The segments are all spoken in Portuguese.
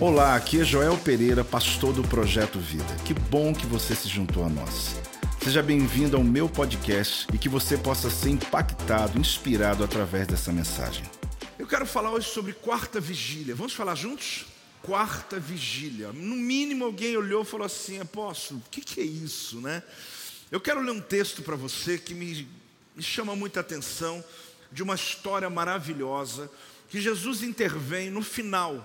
Olá, aqui é Joel Pereira, pastor do Projeto Vida. Que bom que você se juntou a nós. Seja bem-vindo ao meu podcast e que você possa ser impactado, inspirado através dessa mensagem. Eu quero falar hoje sobre quarta vigília. Vamos falar juntos? Quarta vigília. No mínimo, alguém olhou e falou assim: Apóstolo, o que, que é isso, né? Eu quero ler um texto para você que me, me chama muita atenção, de uma história maravilhosa, que Jesus intervém no final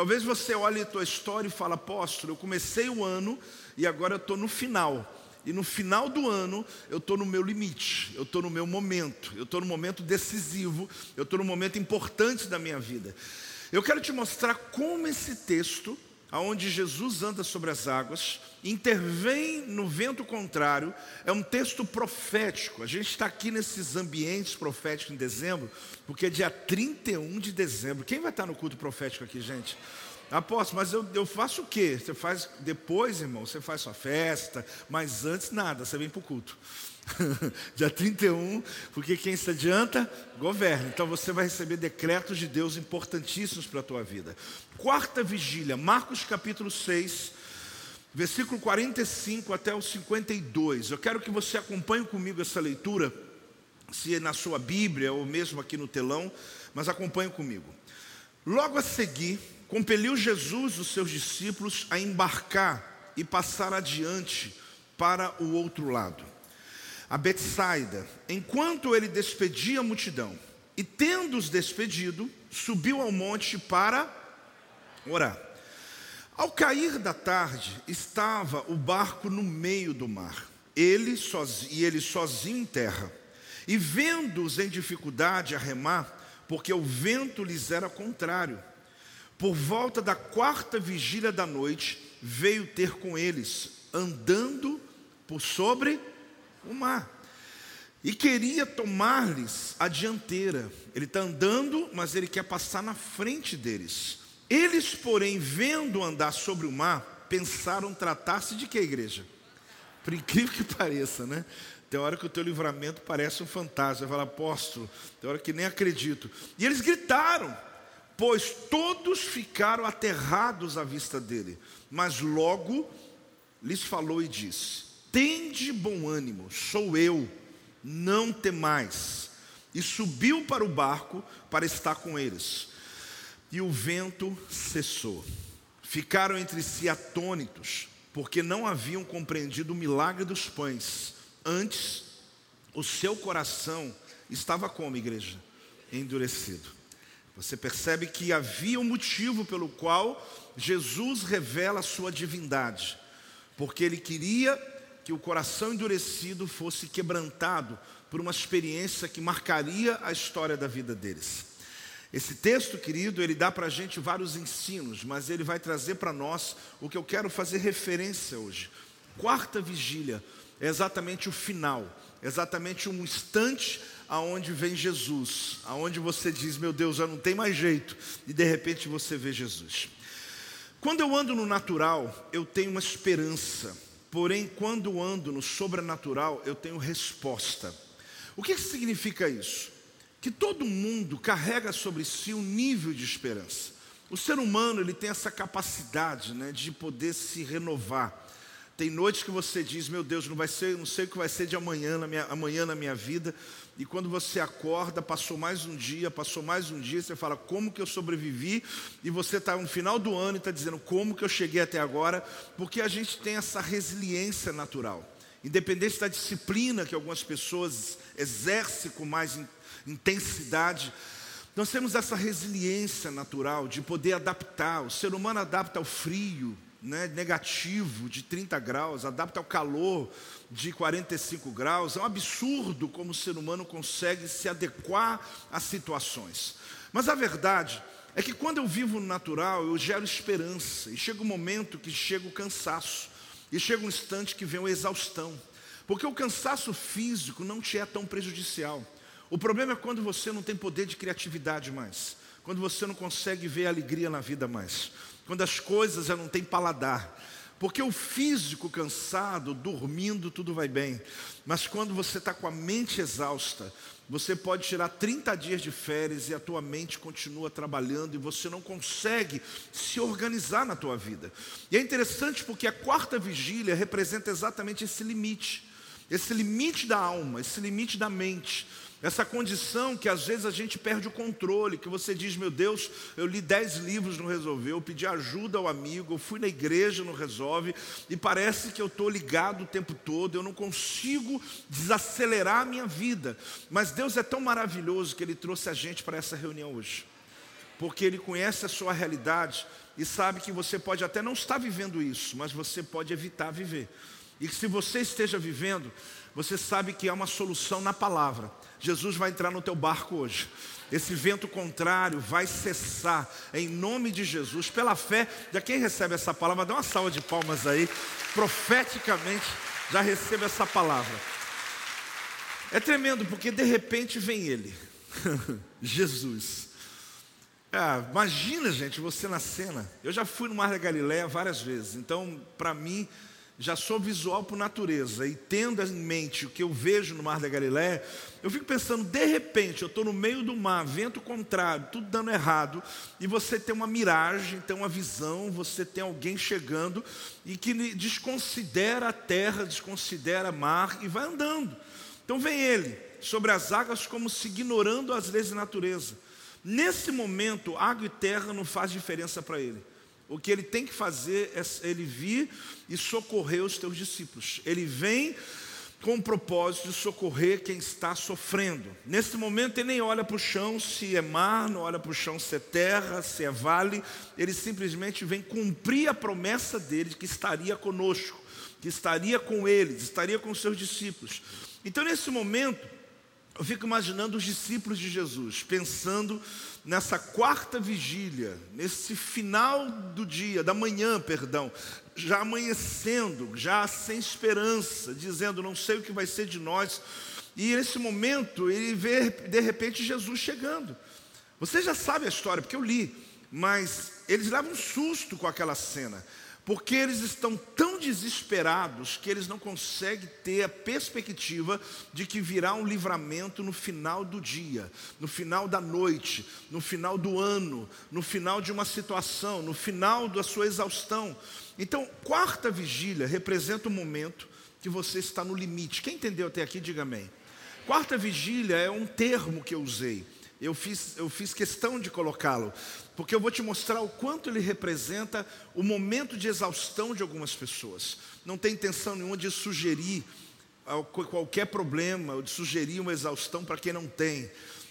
Talvez você olhe a tua história e fale, apóstolo, eu comecei o ano e agora eu estou no final. E no final do ano eu estou no meu limite, eu estou no meu momento, eu estou no momento decisivo, eu estou no momento importante da minha vida. Eu quero te mostrar como esse texto aonde Jesus anda sobre as águas, intervém no vento contrário, é um texto profético. A gente está aqui nesses ambientes proféticos em dezembro, porque é dia 31 de dezembro. Quem vai estar no culto profético aqui, gente? Apóstolo, mas eu, eu faço o quê? Você faz depois, irmão? Você faz sua festa, mas antes nada, você vem para o culto. Dia 31, porque quem se adianta, governa. Então você vai receber decretos de Deus importantíssimos para a tua vida. Quarta vigília, Marcos capítulo 6, versículo 45 até o 52. Eu quero que você acompanhe comigo essa leitura, se é na sua Bíblia ou mesmo aqui no telão, mas acompanhe comigo. Logo a seguir, compeliu Jesus os seus discípulos a embarcar e passar adiante para o outro lado a Betsaida, enquanto ele despedia a multidão. E tendo-os despedido, subiu ao monte para orar. Ao cair da tarde, estava o barco no meio do mar, ele sozinho, e ele sozinho em terra. E vendo-os em dificuldade a remar, porque o vento lhes era contrário, por volta da quarta vigília da noite, veio ter com eles, andando por sobre o mar. E queria tomar-lhes a dianteira. Ele está andando, mas ele quer passar na frente deles. Eles, porém, vendo andar sobre o mar, pensaram tratar-se de que igreja? Por incrível que pareça, né? Tem hora que o teu livramento parece um fantasma. Vai falar, apóstolo, tem hora que nem acredito. E eles gritaram, pois todos ficaram aterrados à vista dele. Mas logo lhes falou e disse: Tende bom ânimo, sou eu, não temais. E subiu para o barco para estar com eles. E o vento cessou. Ficaram entre si atônitos, porque não haviam compreendido o milagre dos pães. Antes, o seu coração estava como, igreja? Endurecido. Você percebe que havia um motivo pelo qual Jesus revela a sua divindade, porque ele queria que o coração endurecido fosse quebrantado por uma experiência que marcaria a história da vida deles. Esse texto, querido, ele dá para a gente vários ensinos, mas ele vai trazer para nós o que eu quero fazer referência hoje. Quarta vigília é exatamente o final, exatamente um instante aonde vem Jesus, aonde você diz, meu Deus, já não tem mais jeito, e de repente você vê Jesus. Quando eu ando no natural, eu tenho uma esperança, Porém, quando ando no sobrenatural, eu tenho resposta. O que significa isso? Que todo mundo carrega sobre si um nível de esperança. O ser humano ele tem essa capacidade né, de poder se renovar. Tem noites que você diz, meu Deus, não vai ser, não sei o que vai ser de amanhã na minha, amanhã na minha vida, e quando você acorda, passou mais um dia, passou mais um dia, você fala, como que eu sobrevivi? E você está no final do ano e está dizendo, como que eu cheguei até agora? Porque a gente tem essa resiliência natural. Independente da disciplina que algumas pessoas exercem com mais intensidade, nós temos essa resiliência natural de poder adaptar. O ser humano adapta ao frio, né, negativo de 30 graus, adapta ao calor de 45 graus. É um absurdo como o ser humano consegue se adequar às situações. Mas a verdade é que quando eu vivo no natural, eu gero esperança. E chega um momento que chega o cansaço. E chega um instante que vem a exaustão. Porque o cansaço físico não te é tão prejudicial. O problema é quando você não tem poder de criatividade mais. Quando você não consegue ver alegria na vida mais quando as coisas já não têm paladar. Porque o físico cansado, dormindo, tudo vai bem. Mas quando você está com a mente exausta, você pode tirar 30 dias de férias e a tua mente continua trabalhando e você não consegue se organizar na tua vida. E é interessante porque a quarta vigília representa exatamente esse limite, esse limite da alma, esse limite da mente. Essa condição que às vezes a gente perde o controle, que você diz, meu Deus, eu li dez livros, não resolveu, eu pedi ajuda ao amigo, eu fui na igreja, não resolve, e parece que eu estou ligado o tempo todo, eu não consigo desacelerar a minha vida. Mas Deus é tão maravilhoso que Ele trouxe a gente para essa reunião hoje, porque Ele conhece a sua realidade e sabe que você pode até não estar vivendo isso, mas você pode evitar viver. E que se você esteja vivendo, você sabe que há uma solução na palavra. Jesus vai entrar no teu barco hoje. Esse vento contrário vai cessar em nome de Jesus, pela fé de quem recebe essa palavra. Dá uma salva de palmas aí, profeticamente já recebe essa palavra. É tremendo porque de repente vem ele, Jesus. Ah, imagina, gente, você na cena. Eu já fui no Mar da Galiléia várias vezes, então para mim já sou visual por natureza e tendo em mente o que eu vejo no Mar da Galiléia, eu fico pensando, de repente, eu estou no meio do mar, vento contrário, tudo dando errado, e você tem uma miragem, tem uma visão, você tem alguém chegando e que desconsidera a terra, desconsidera mar e vai andando. Então vem ele sobre as águas como se ignorando as leis da natureza. Nesse momento, água e terra não faz diferença para ele. O que ele tem que fazer é ele vir e socorrer os teus discípulos. Ele vem com o propósito de socorrer quem está sofrendo. Nesse momento ele nem olha para o chão se é mar, não olha para o chão se é terra, se é vale, ele simplesmente vem cumprir a promessa dele de que estaria conosco, que estaria com eles, estaria com os seus discípulos. Então nesse momento, eu fico imaginando os discípulos de Jesus, pensando nessa quarta vigília, nesse final do dia, da manhã, perdão, já amanhecendo, já sem esperança, dizendo: Não sei o que vai ser de nós. E nesse momento, ele vê de repente Jesus chegando. Você já sabe a história, porque eu li, mas eles levam um susto com aquela cena porque eles estão tão desesperados que eles não conseguem ter a perspectiva de que virá um livramento no final do dia, no final da noite, no final do ano, no final de uma situação, no final da sua exaustão. Então, quarta vigília representa o momento que você está no limite. Quem entendeu até aqui, diga amém. Quarta vigília é um termo que eu usei. Eu fiz, eu fiz questão de colocá-lo, porque eu vou te mostrar o quanto ele representa o momento de exaustão de algumas pessoas. Não tem intenção nenhuma de sugerir qualquer problema, ou de sugerir uma exaustão para quem não tem,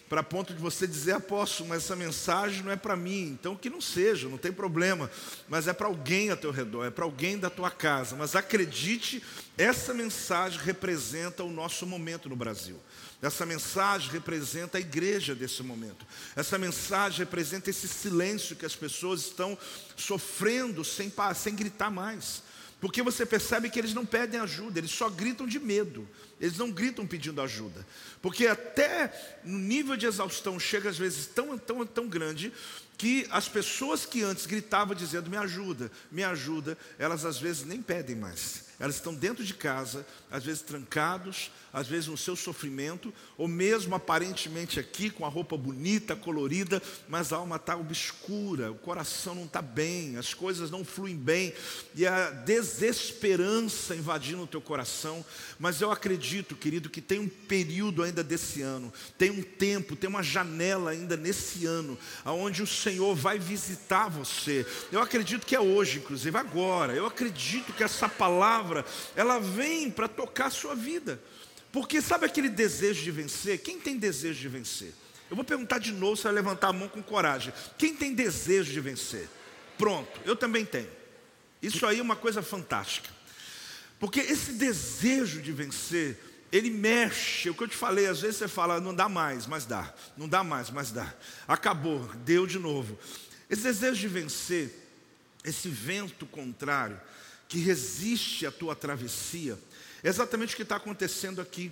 para ponto de você dizer, apóstolo, mas essa mensagem não é para mim, então que não seja, não tem problema, mas é para alguém a teu redor, é para alguém da tua casa. Mas acredite, essa mensagem representa o nosso momento no Brasil. Essa mensagem representa a igreja desse momento. Essa mensagem representa esse silêncio que as pessoas estão sofrendo sem, sem gritar mais. Porque você percebe que eles não pedem ajuda, eles só gritam de medo, eles não gritam pedindo ajuda. Porque até no nível de exaustão chega às vezes tão, tão, tão grande que as pessoas que antes gritavam dizendo me ajuda, me ajuda, elas às vezes nem pedem mais. Elas estão dentro de casa, às vezes trancados, às vezes no seu sofrimento, ou mesmo aparentemente aqui com a roupa bonita, colorida, mas a alma está obscura, o coração não está bem, as coisas não fluem bem, e a desesperança invadindo o teu coração. Mas eu acredito, querido, que tem um período ainda desse ano, tem um tempo, tem uma janela ainda nesse ano, aonde o Senhor vai visitar você. Eu acredito que é hoje, inclusive agora. Eu acredito que essa palavra, ela vem para tocar a sua vida. Porque sabe aquele desejo de vencer? Quem tem desejo de vencer? Eu vou perguntar de novo, você vai levantar a mão com coragem. Quem tem desejo de vencer? Pronto, eu também tenho. Isso aí é uma coisa fantástica. Porque esse desejo de vencer, ele mexe. O que eu te falei, às vezes você fala, não dá mais, mas dá. Não dá mais, mas dá. Acabou, deu de novo. Esse desejo de vencer, esse vento contrário, que resiste à tua travessia, é exatamente o que está acontecendo aqui.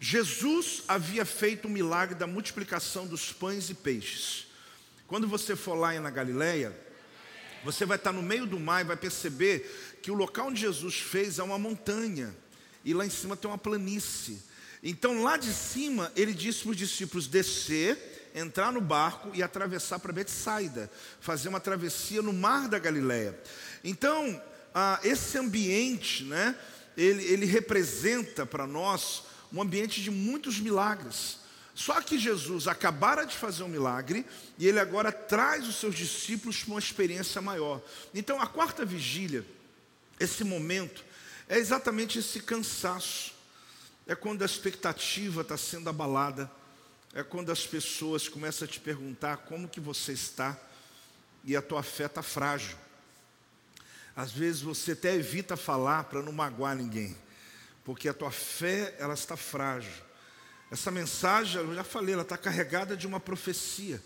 Jesus havia feito o milagre da multiplicação dos pães e peixes. Quando você for lá na Galileia, você vai estar no meio do mar e vai perceber que o local onde Jesus fez é uma montanha e lá em cima tem uma planície. Então, lá de cima, ele disse para os discípulos descer, entrar no barco e atravessar para Betsaida, fazer uma travessia no mar da Galileia. Então, ah, esse ambiente, né, ele, ele representa para nós um ambiente de muitos milagres. Só que Jesus acabara de fazer um milagre e ele agora traz os seus discípulos para uma experiência maior. Então, a quarta vigília, esse momento, é exatamente esse cansaço é quando a expectativa está sendo abalada, é quando as pessoas começam a te perguntar como que você está e a tua fé está frágil. Às vezes você até evita falar para não magoar ninguém, porque a tua fé ela está frágil. Essa mensagem, eu já falei, ela está carregada de uma profecia,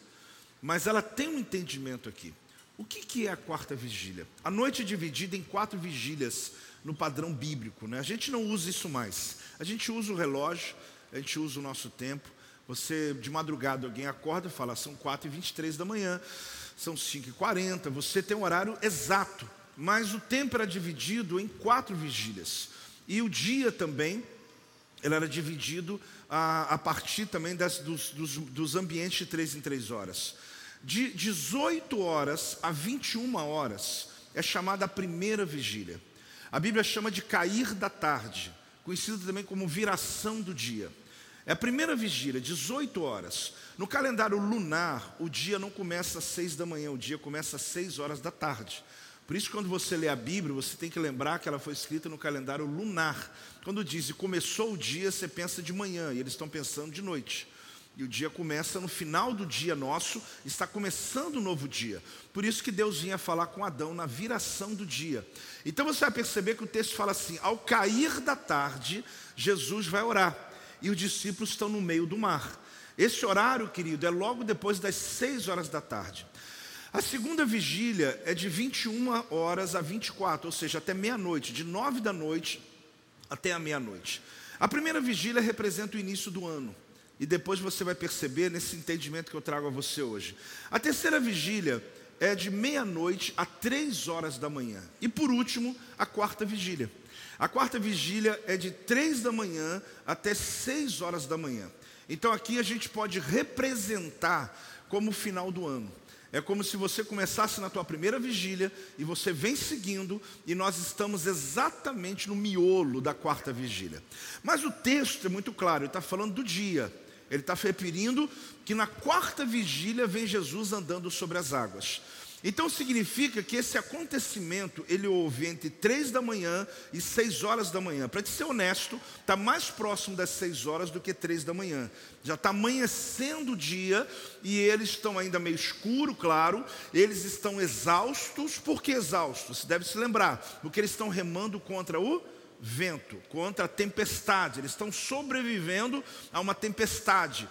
mas ela tem um entendimento aqui. O que, que é a quarta vigília? A noite é dividida em quatro vigílias no padrão bíblico. Né? A gente não usa isso mais. A gente usa o relógio, a gente usa o nosso tempo. Você, de madrugada, alguém acorda e fala, são 4h23 da manhã, são 5h40, você tem um horário exato. Mas o tempo era dividido em quatro vigílias. E o dia também, ele era dividido a, a partir também das, dos, dos, dos ambientes de três em três horas. De 18 horas a 21 horas é chamada a primeira vigília. A Bíblia chama de cair da tarde, conhecido também como viração do dia. É a primeira vigília, 18 horas. No calendário lunar, o dia não começa às 6 da manhã, o dia começa às 6 horas da tarde. Por isso, quando você lê a Bíblia, você tem que lembrar que ela foi escrita no calendário lunar. Quando diz começou o dia, você pensa de manhã, e eles estão pensando de noite. E o dia começa no final do dia nosso, está começando um novo dia. Por isso que Deus vinha falar com Adão na viração do dia. Então você vai perceber que o texto fala assim: ao cair da tarde, Jesus vai orar. E os discípulos estão no meio do mar. Esse horário, querido, é logo depois das seis horas da tarde. A segunda vigília é de 21 horas a 24, ou seja, até meia-noite, de nove da noite até a meia-noite. A primeira vigília representa o início do ano. E depois você vai perceber nesse entendimento que eu trago a você hoje. A terceira vigília é de meia-noite a três horas da manhã. E por último, a quarta vigília. A quarta vigília é de três da manhã até seis horas da manhã. Então aqui a gente pode representar como o final do ano. É como se você começasse na tua primeira vigília e você vem seguindo e nós estamos exatamente no miolo da quarta vigília. Mas o texto é muito claro, ele está falando do dia. Ele está referindo que na quarta vigília vem Jesus andando sobre as águas. Então significa que esse acontecimento ele houve entre três da manhã e seis horas da manhã. Para te ser honesto, está mais próximo das seis horas do que três da manhã. Já está amanhecendo o dia e eles estão ainda meio escuro, claro. Eles estão exaustos. Por que exaustos? Você deve se lembrar, porque eles estão remando contra o vento, contra a tempestade. Eles estão sobrevivendo a uma tempestade.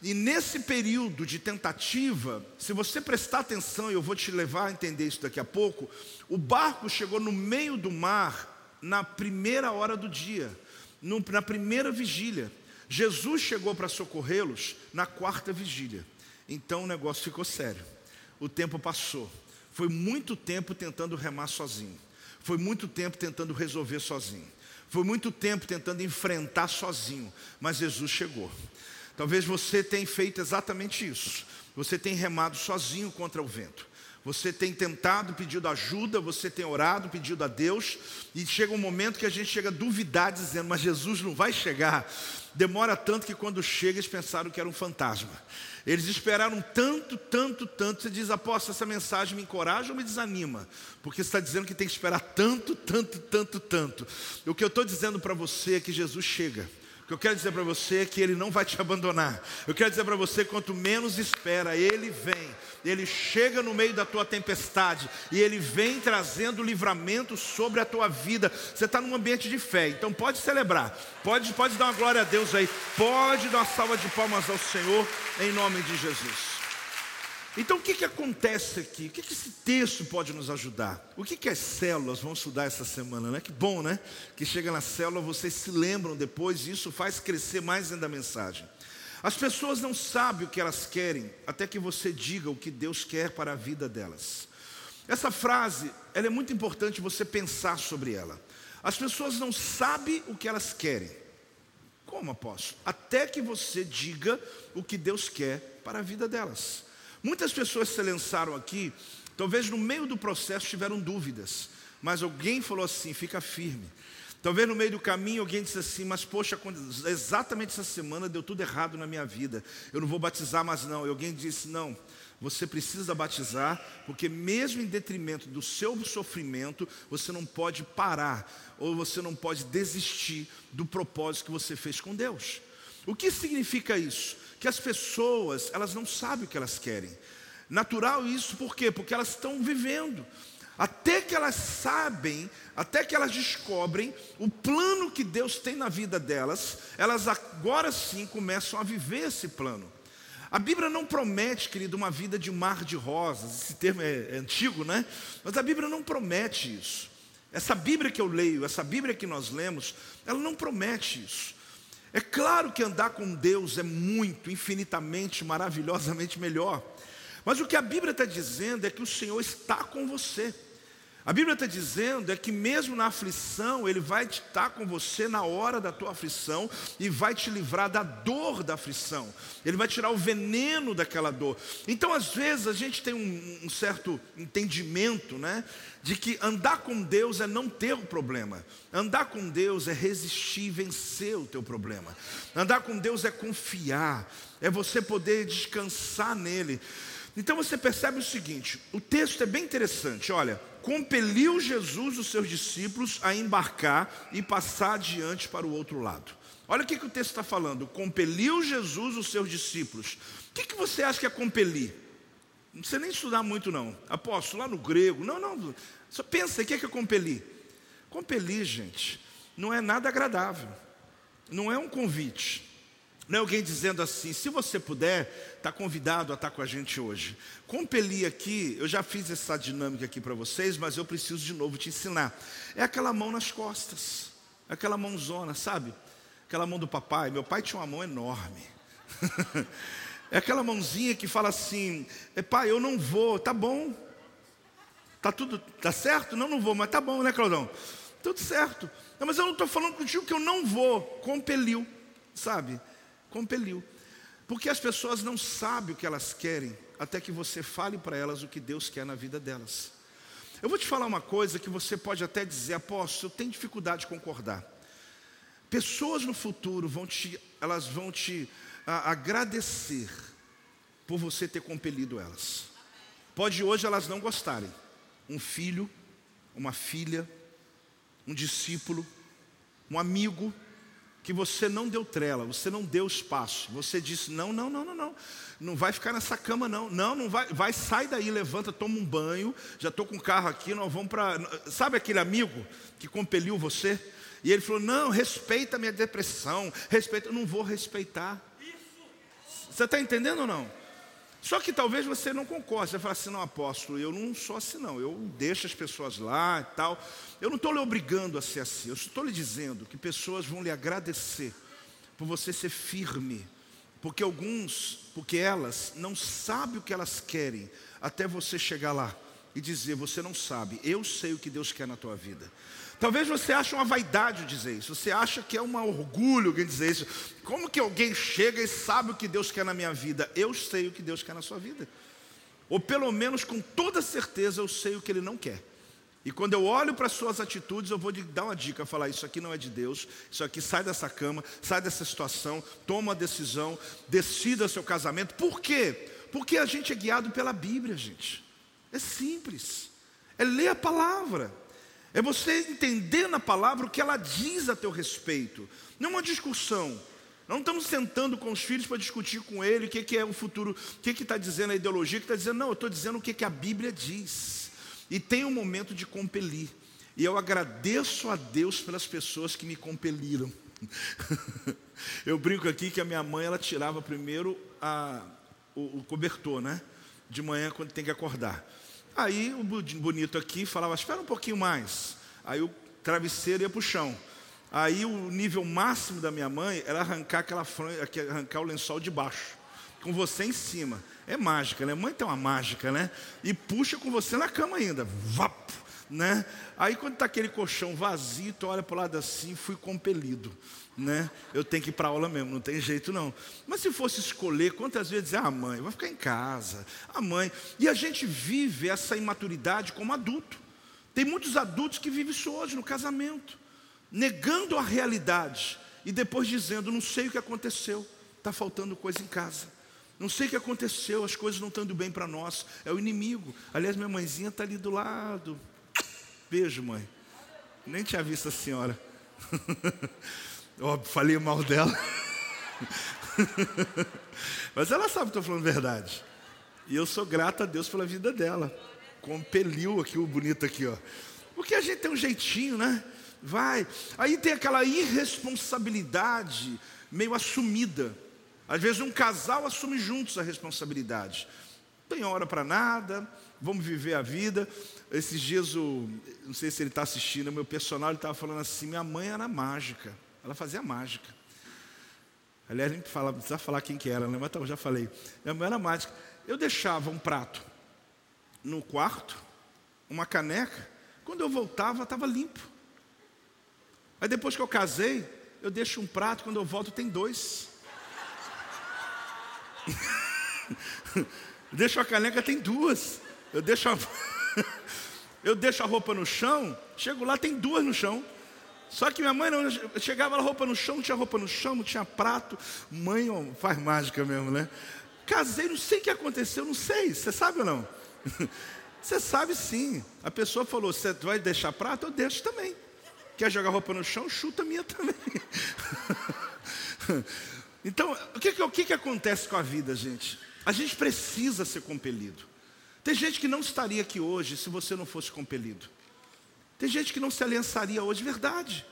E nesse período de tentativa, se você prestar atenção, e eu vou te levar a entender isso daqui a pouco, o barco chegou no meio do mar na primeira hora do dia, no, na primeira vigília. Jesus chegou para socorrê-los na quarta vigília. Então o negócio ficou sério. O tempo passou. Foi muito tempo tentando remar sozinho. Foi muito tempo tentando resolver sozinho. Foi muito tempo tentando enfrentar sozinho. Mas Jesus chegou. Talvez você tenha feito exatamente isso. Você tem remado sozinho contra o vento. Você tem tentado, pedido ajuda, você tem orado, pedido a Deus, e chega um momento que a gente chega a duvidar, dizendo, mas Jesus não vai chegar. Demora tanto que quando chega, eles pensaram que era um fantasma. Eles esperaram tanto, tanto, tanto. Você diz, apóstolo, essa mensagem me encoraja ou me desanima? Porque você está dizendo que tem que esperar tanto, tanto, tanto, tanto. O que eu estou dizendo para você é que Jesus chega. O que eu quero dizer para você é que Ele não vai te abandonar. Eu quero dizer para você, quanto menos espera, Ele vem. Ele chega no meio da tua tempestade e Ele vem trazendo livramento sobre a tua vida. Você está num ambiente de fé, então pode celebrar, pode, pode dar uma glória a Deus aí, pode dar uma salva de palmas ao Senhor, em nome de Jesus. Então o que, que acontece aqui? O que, que esse texto pode nos ajudar? O que, que as células vão estudar essa semana? Né? Que bom, né? Que chega na célula, vocês se lembram depois, e isso faz crescer mais ainda a mensagem. As pessoas não sabem o que elas querem até que você diga o que Deus quer para a vida delas. Essa frase, ela é muito importante você pensar sobre ela. As pessoas não sabem o que elas querem Como apóstolo? Até que você diga o que Deus quer para a vida delas. Muitas pessoas se lançaram aqui, talvez no meio do processo tiveram dúvidas, mas alguém falou assim: fica firme. Talvez no meio do caminho alguém disse assim, mas poxa, exatamente essa semana deu tudo errado na minha vida, eu não vou batizar mais não. E alguém disse, não, você precisa batizar, porque mesmo em detrimento do seu sofrimento, você não pode parar, ou você não pode desistir do propósito que você fez com Deus. O que significa isso? Que as pessoas, elas não sabem o que elas querem. Natural isso, por quê? Porque elas estão vivendo. Até que elas sabem, até que elas descobrem o plano que Deus tem na vida delas, elas agora sim começam a viver esse plano. A Bíblia não promete, querido, uma vida de mar de rosas. Esse termo é, é antigo, né? Mas a Bíblia não promete isso. Essa Bíblia que eu leio, essa Bíblia que nós lemos, ela não promete isso. É claro que andar com Deus é muito, infinitamente, maravilhosamente melhor. Mas o que a Bíblia está dizendo é que o Senhor está com você. A Bíblia está dizendo é que mesmo na aflição, Ele vai estar com você na hora da tua aflição e vai te livrar da dor da aflição. Ele vai tirar o veneno daquela dor. Então, às vezes, a gente tem um, um certo entendimento, né? De que andar com Deus é não ter o problema. Andar com Deus é resistir e vencer o teu problema. Andar com Deus é confiar, é você poder descansar nele. Então você percebe o seguinte: o texto é bem interessante. Olha, compeliu Jesus os seus discípulos a embarcar e passar adiante para o outro lado. Olha o que, que o texto está falando: compeliu Jesus os seus discípulos. O que, que você acha que é compelir? Não precisa nem estudar muito, não. Apóstolo, lá no grego. Não, não. Só pensa, o que é, que é compelir? Compelir, gente, não é nada agradável. Não é um convite. Não é alguém dizendo assim, se você puder, está convidado a estar com a gente hoje. Compelir aqui, eu já fiz essa dinâmica aqui para vocês, mas eu preciso de novo te ensinar. É aquela mão nas costas, aquela mãozona, sabe? Aquela mão do papai. Meu pai tinha uma mão enorme. é aquela mãozinha que fala assim: pai, eu não vou, tá bom. Tá tudo, tá certo? Não, não vou, mas tá bom, né, Claudão? Tudo certo. Não, mas eu não estou falando contigo que eu não vou. Compeliu, sabe? Compeliu. Porque as pessoas não sabem o que elas querem até que você fale para elas o que Deus quer na vida delas. Eu vou te falar uma coisa que você pode até dizer, apóstolo, eu tenho dificuldade de concordar. Pessoas no futuro vão te, elas vão te a, agradecer por você ter compelido elas. Pode hoje elas não gostarem. Um filho, uma filha, um discípulo, um amigo, que você não deu trela, você não deu espaço. Você disse: "Não, não, não, não, não. Não vai ficar nessa cama não. Não, não vai, vai sai daí, levanta, toma um banho. Já estou com o carro aqui, nós vamos para Sabe aquele amigo que compeliu você? E ele falou: "Não, respeita a minha depressão, respeita, eu não vou respeitar". Você está entendendo ou não? Só que talvez você não concorde, você fala assim, não, apóstolo, eu não sou assim não, eu deixo as pessoas lá e tal. Eu não estou lhe obrigando a ser assim, eu estou lhe dizendo que pessoas vão lhe agradecer por você ser firme, porque alguns, porque elas não sabem o que elas querem, até você chegar lá e dizer, você não sabe, eu sei o que Deus quer na tua vida. Talvez você ache uma vaidade dizer isso, você acha que é um orgulho alguém dizer isso. Como que alguém chega e sabe o que Deus quer na minha vida? Eu sei o que Deus quer na sua vida. Ou pelo menos com toda certeza eu sei o que Ele não quer. E quando eu olho para as suas atitudes, eu vou dar uma dica, falar, isso aqui não é de Deus, isso aqui sai dessa cama, sai dessa situação, toma a decisão, decida seu casamento. Por quê? Porque a gente é guiado pela Bíblia, gente. É simples. É ler a palavra. É você entender na palavra o que ela diz a teu respeito. Não uma discussão. Não estamos sentando com os filhos para discutir com ele o que, que é o futuro, o que está dizendo a ideologia, o que está dizendo, não, eu estou dizendo o que, que a Bíblia diz. E tem um momento de compelir. E eu agradeço a Deus pelas pessoas que me compeliram. eu brinco aqui que a minha mãe ela tirava primeiro a, o, o cobertor, né? De manhã quando tem que acordar. Aí o bonito aqui falava, espera um pouquinho mais. Aí o travesseiro ia para o chão. Aí o nível máximo da minha mãe era arrancar aquela franja, arrancar o lençol de baixo, com você em cima. É mágica, né? Mãe tem uma mágica, né? E puxa com você na cama ainda. Vapo! né? Aí quando está aquele colchão vazio, tu olha para o lado assim, fui compelido, né? Eu tenho que ir para aula mesmo, não tem jeito não. Mas se fosse escolher, quantas vezes ah mãe, vai ficar em casa, a ah, mãe. E a gente vive essa imaturidade como adulto. Tem muitos adultos que vivem isso hoje no casamento, negando a realidade e depois dizendo, não sei o que aconteceu, está faltando coisa em casa. Não sei o que aconteceu, as coisas não estão indo bem para nós. É o inimigo. Aliás, minha mãezinha está ali do lado. Beijo, mãe. Nem tinha visto a senhora. Óbvio, falei mal dela. Mas ela sabe que estou falando verdade. E eu sou grato a Deus pela vida dela. Compeliu aqui o bonito aqui, ó. Porque a gente tem um jeitinho, né? Vai. Aí tem aquela irresponsabilidade meio assumida. Às vezes um casal assume juntos a responsabilidade. Não tem hora para nada, vamos viver a vida. Esses dias, o, não sei se ele está assistindo, meu personal estava falando assim: minha mãe era mágica, ela fazia mágica. Aliás, gente fala, precisa falar quem que era, né? mas tá, eu já falei. Minha mãe era mágica. Eu deixava um prato no quarto, uma caneca, quando eu voltava, estava limpo. Aí depois que eu casei, eu deixo um prato, quando eu volto tem dois. deixo a caneca, tem duas. Eu deixo a... eu deixo a roupa no chão, chego lá, tem duas no chão. Só que minha mãe não, chegava a roupa no chão, não tinha roupa no chão, não tinha prato. Mãe faz mágica mesmo, né? Casei, não sei o que aconteceu, não sei. Você sabe ou não? Você sabe sim. A pessoa falou: Você vai deixar prato? Eu deixo também. Quer jogar roupa no chão? Chuta a minha também. Então, o que, o que acontece com a vida, gente? A gente precisa ser compelido. Tem gente que não estaria aqui hoje se você não fosse compelido. Tem gente que não se aliançaria hoje, verdade.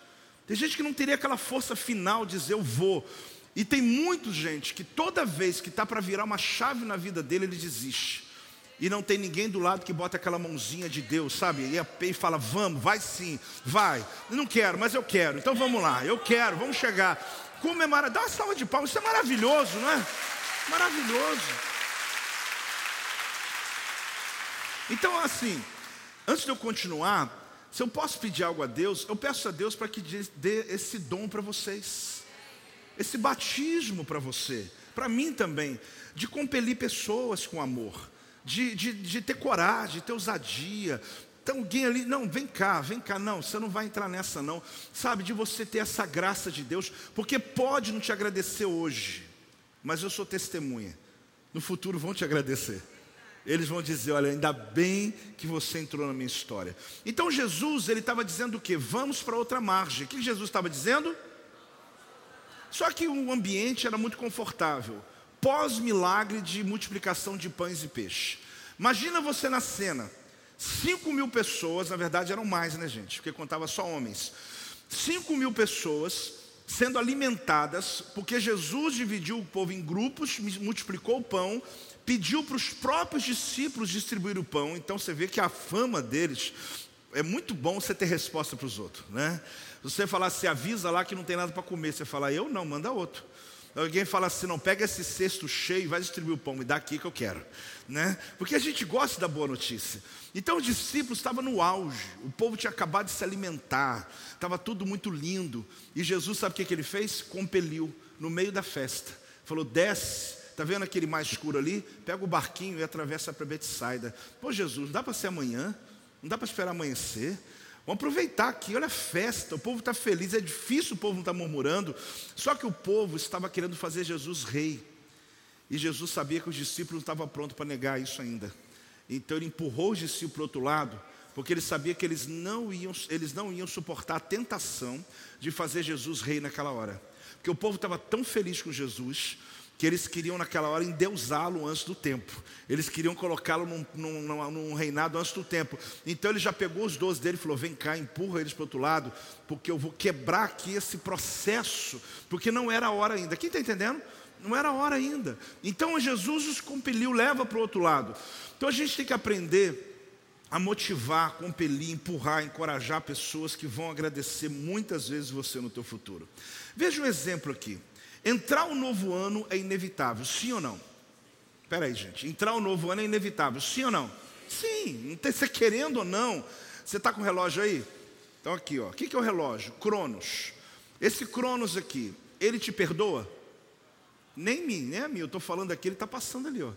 Tem gente que não teria aquela força final de dizer eu vou. E tem muita gente que toda vez que está para virar uma chave na vida dele, ele desiste. E não tem ninguém do lado que bota aquela mãozinha de Deus, sabe? E, fala, vamos, vai sim, vai. Não quero, mas eu quero. Então vamos lá, eu quero, vamos chegar comemorar, dá uma salva de palmas, isso é maravilhoso, não é? Maravilhoso. Então, assim, antes de eu continuar, se eu posso pedir algo a Deus, eu peço a Deus para que dê esse dom para vocês, esse batismo para você, para mim também, de compelir pessoas com amor, de, de, de ter coragem, de ter ousadia, então alguém ali, não, vem cá, vem cá, não, você não vai entrar nessa não. Sabe, de você ter essa graça de Deus, porque pode não te agradecer hoje, mas eu sou testemunha. No futuro vão te agradecer. Eles vão dizer, olha, ainda bem que você entrou na minha história. Então Jesus, ele estava dizendo o quê? Vamos para outra margem. O que Jesus estava dizendo? Só que o ambiente era muito confortável. Pós-milagre de multiplicação de pães e peixe. Imagina você na cena 5 mil pessoas, na verdade eram mais, né, gente? Porque contava só homens. 5 mil pessoas sendo alimentadas, porque Jesus dividiu o povo em grupos, multiplicou o pão, pediu para os próprios discípulos distribuir o pão. Então você vê que a fama deles é muito bom você ter resposta para os outros, né? Você falar, se avisa lá que não tem nada para comer, você fala, eu não, manda outro. Alguém fala assim, não, pega esse cesto cheio e vai distribuir o pão, me dá aqui que eu quero. Né? Porque a gente gosta da boa notícia. Então os discípulos estavam no auge, o povo tinha acabado de se alimentar, estava tudo muito lindo. E Jesus, sabe o que, que ele fez? Compeliu no meio da festa. Falou, desce, está vendo aquele mais escuro ali? Pega o barquinho e atravessa para Betsaida. Pô Jesus, não dá para ser amanhã? Não dá para esperar amanhecer? Vamos aproveitar aqui, olha a festa, o povo está feliz, é difícil o povo não estar tá murmurando. Só que o povo estava querendo fazer Jesus rei. E Jesus sabia que os discípulos não estavam prontos para negar isso ainda. Então ele empurrou os discípulos para o outro lado, porque ele sabia que eles não, iam, eles não iam suportar a tentação de fazer Jesus rei naquela hora. Porque o povo estava tão feliz com Jesus, que eles queriam naquela hora endeusá-lo antes do tempo. Eles queriam colocá-lo num, num, num, reinado antes do tempo. Então ele já pegou os doze dele e falou: vem cá, empurra eles para o outro lado, porque eu vou quebrar aqui esse processo, porque não era a hora ainda. Quem está entendendo? Não era a hora ainda. Então Jesus os compeliu, leva para o outro lado. Então a gente tem que aprender a motivar, compelir, empurrar, encorajar pessoas que vão agradecer muitas vezes você no teu futuro. Veja um exemplo aqui. Entrar o novo ano é inevitável, sim ou não? Espera aí, gente. Entrar o novo ano é inevitável, sim ou não? Sim, você querendo ou não, Você está com o relógio aí? Então aqui, ó. O que é o relógio? Cronos. Esse Cronos aqui, ele te perdoa? Nem mim, nem a mim. Eu estou falando aqui, ele está passando ali, ó.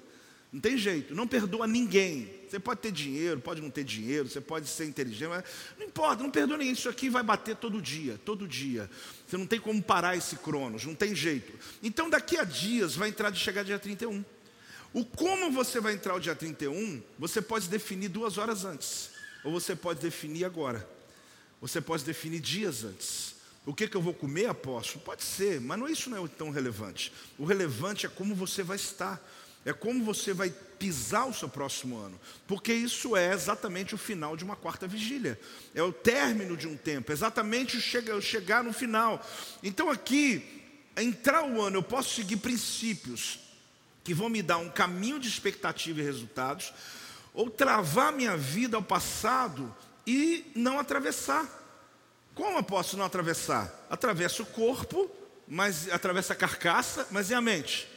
Não tem jeito, não perdoa ninguém. Você pode ter dinheiro, pode não ter dinheiro, você pode ser inteligente, mas não importa, não perdoa ninguém. Isso aqui vai bater todo dia, todo dia. Você não tem como parar esse cronos, não tem jeito. Então daqui a dias vai entrar de chegar dia 31. O como você vai entrar o dia 31, você pode definir duas horas antes, ou você pode definir agora. Você pode definir dias antes. O que, que eu vou comer, apóstolo? Pode ser, mas não, isso não é tão relevante. O relevante é como você vai estar é como você vai pisar o seu próximo ano, porque isso é exatamente o final de uma quarta vigília, é o término de um tempo, exatamente o chegar no final. Então, aqui, entrar o ano, eu posso seguir princípios que vão me dar um caminho de expectativa e resultados, ou travar minha vida ao passado e não atravessar. Como eu posso não atravessar? Atravessa o corpo, mas atravessa a carcaça, mas e a mente?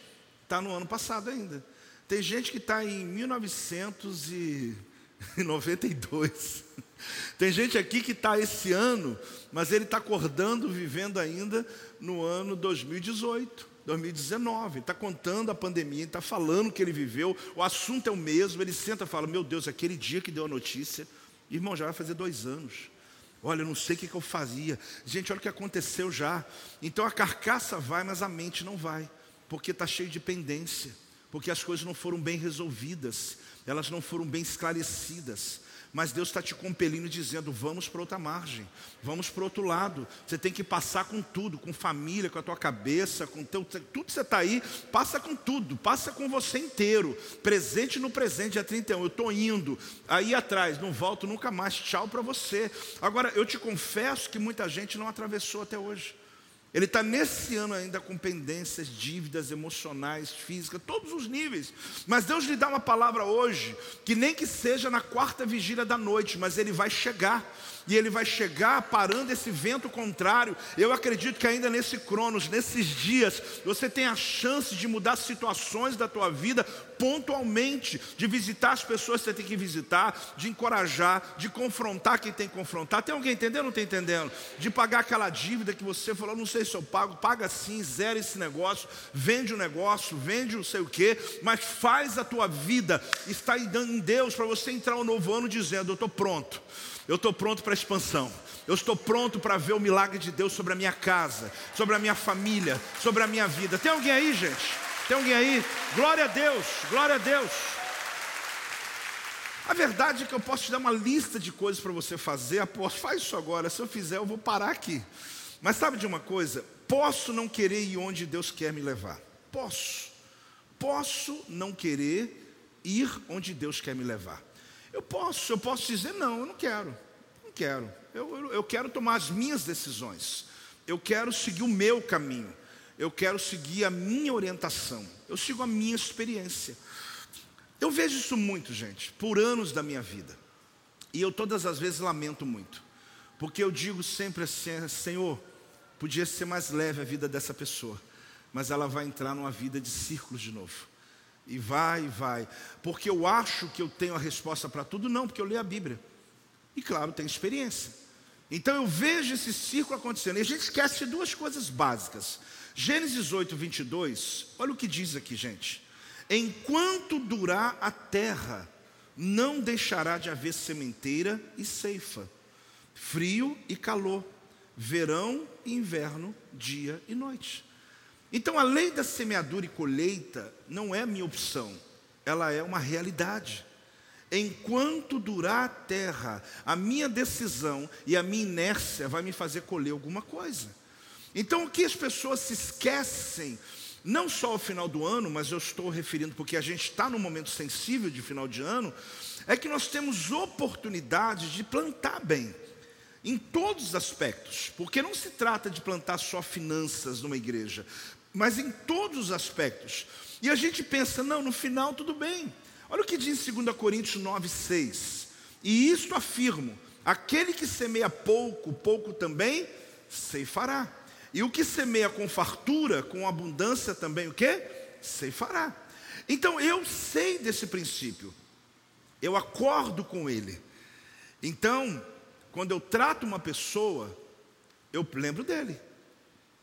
Está no ano passado ainda. Tem gente que está em 1992. Tem gente aqui que está esse ano, mas ele está acordando, vivendo ainda no ano 2018, 2019. Está contando a pandemia, está falando que ele viveu. O assunto é o mesmo. Ele senta e fala: Meu Deus, aquele dia que deu a notícia, irmão, já vai fazer dois anos. Olha, eu não sei o que, que eu fazia. Gente, olha o que aconteceu já. Então a carcaça vai, mas a mente não vai porque está cheio de pendência, porque as coisas não foram bem resolvidas, elas não foram bem esclarecidas. Mas Deus está te compelindo dizendo: vamos para outra margem, vamos para outro lado. Você tem que passar com tudo, com família, com a tua cabeça, com teu, tudo que você está aí, passa com tudo, passa com você inteiro. Presente no presente, dia 31. Eu estou indo, aí atrás, não volto nunca mais. Tchau para você. Agora, eu te confesso que muita gente não atravessou até hoje. Ele está nesse ano ainda com pendências, dívidas emocionais, físicas, todos os níveis. Mas Deus lhe dá uma palavra hoje, que nem que seja na quarta vigília da noite, mas ele vai chegar e ele vai chegar parando esse vento contrário. Eu acredito que ainda nesse cronos, nesses dias, você tem a chance de mudar situações da tua vida pontualmente, de visitar as pessoas que você tem que visitar, de encorajar, de confrontar quem tem que confrontar. Tem alguém entendendo ou não está entendendo? De pagar aquela dívida que você falou, não sei se eu pago, paga sim, zera esse negócio, vende o um negócio, vende não sei o quê, mas faz a tua vida estar em Deus para você entrar no novo ano dizendo: Eu estou pronto. Eu estou pronto para a expansão. Eu estou pronto para ver o milagre de Deus sobre a minha casa, sobre a minha família, sobre a minha vida. Tem alguém aí, gente? Tem alguém aí? Glória a Deus, glória a Deus. A verdade é que eu posso te dar uma lista de coisas para você fazer. Aposto, faz isso agora. Se eu fizer, eu vou parar aqui. Mas sabe de uma coisa? Posso não querer ir onde Deus quer me levar. Posso. Posso não querer ir onde Deus quer me levar. Eu posso, eu posso dizer, não, eu não quero, não quero. Eu, eu, eu quero tomar as minhas decisões. Eu quero seguir o meu caminho. Eu quero seguir a minha orientação. Eu sigo a minha experiência. Eu vejo isso muito, gente, por anos da minha vida. E eu todas as vezes lamento muito. Porque eu digo sempre assim, Senhor, podia ser mais leve a vida dessa pessoa, mas ela vai entrar numa vida de círculos de novo. E vai, e vai. Porque eu acho que eu tenho a resposta para tudo? Não, porque eu leio a Bíblia. E claro, tenho experiência. Então eu vejo esse círculo acontecendo. E a gente esquece duas coisas básicas. Gênesis 8, 22, olha o que diz aqui, gente. Enquanto durar a terra, não deixará de haver sementeira e ceifa, frio e calor, verão e inverno, dia e noite. Então a lei da semeadura e colheita não é minha opção, ela é uma realidade. Enquanto durar a terra, a minha decisão e a minha inércia vai me fazer colher alguma coisa. Então o que as pessoas se esquecem, não só ao final do ano, mas eu estou referindo porque a gente está num momento sensível de final de ano, é que nós temos oportunidade de plantar bem em todos os aspectos, porque não se trata de plantar só finanças numa igreja, mas em todos os aspectos. E a gente pensa, não, no final tudo bem. Olha o que diz 2 Coríntios 9, 6. E isto afirmo: aquele que semeia pouco, pouco também ceifará. E o que semeia com fartura, com abundância também, o que? Ceifará. Então eu sei desse princípio. Eu acordo com ele. Então, quando eu trato uma pessoa, eu lembro dele.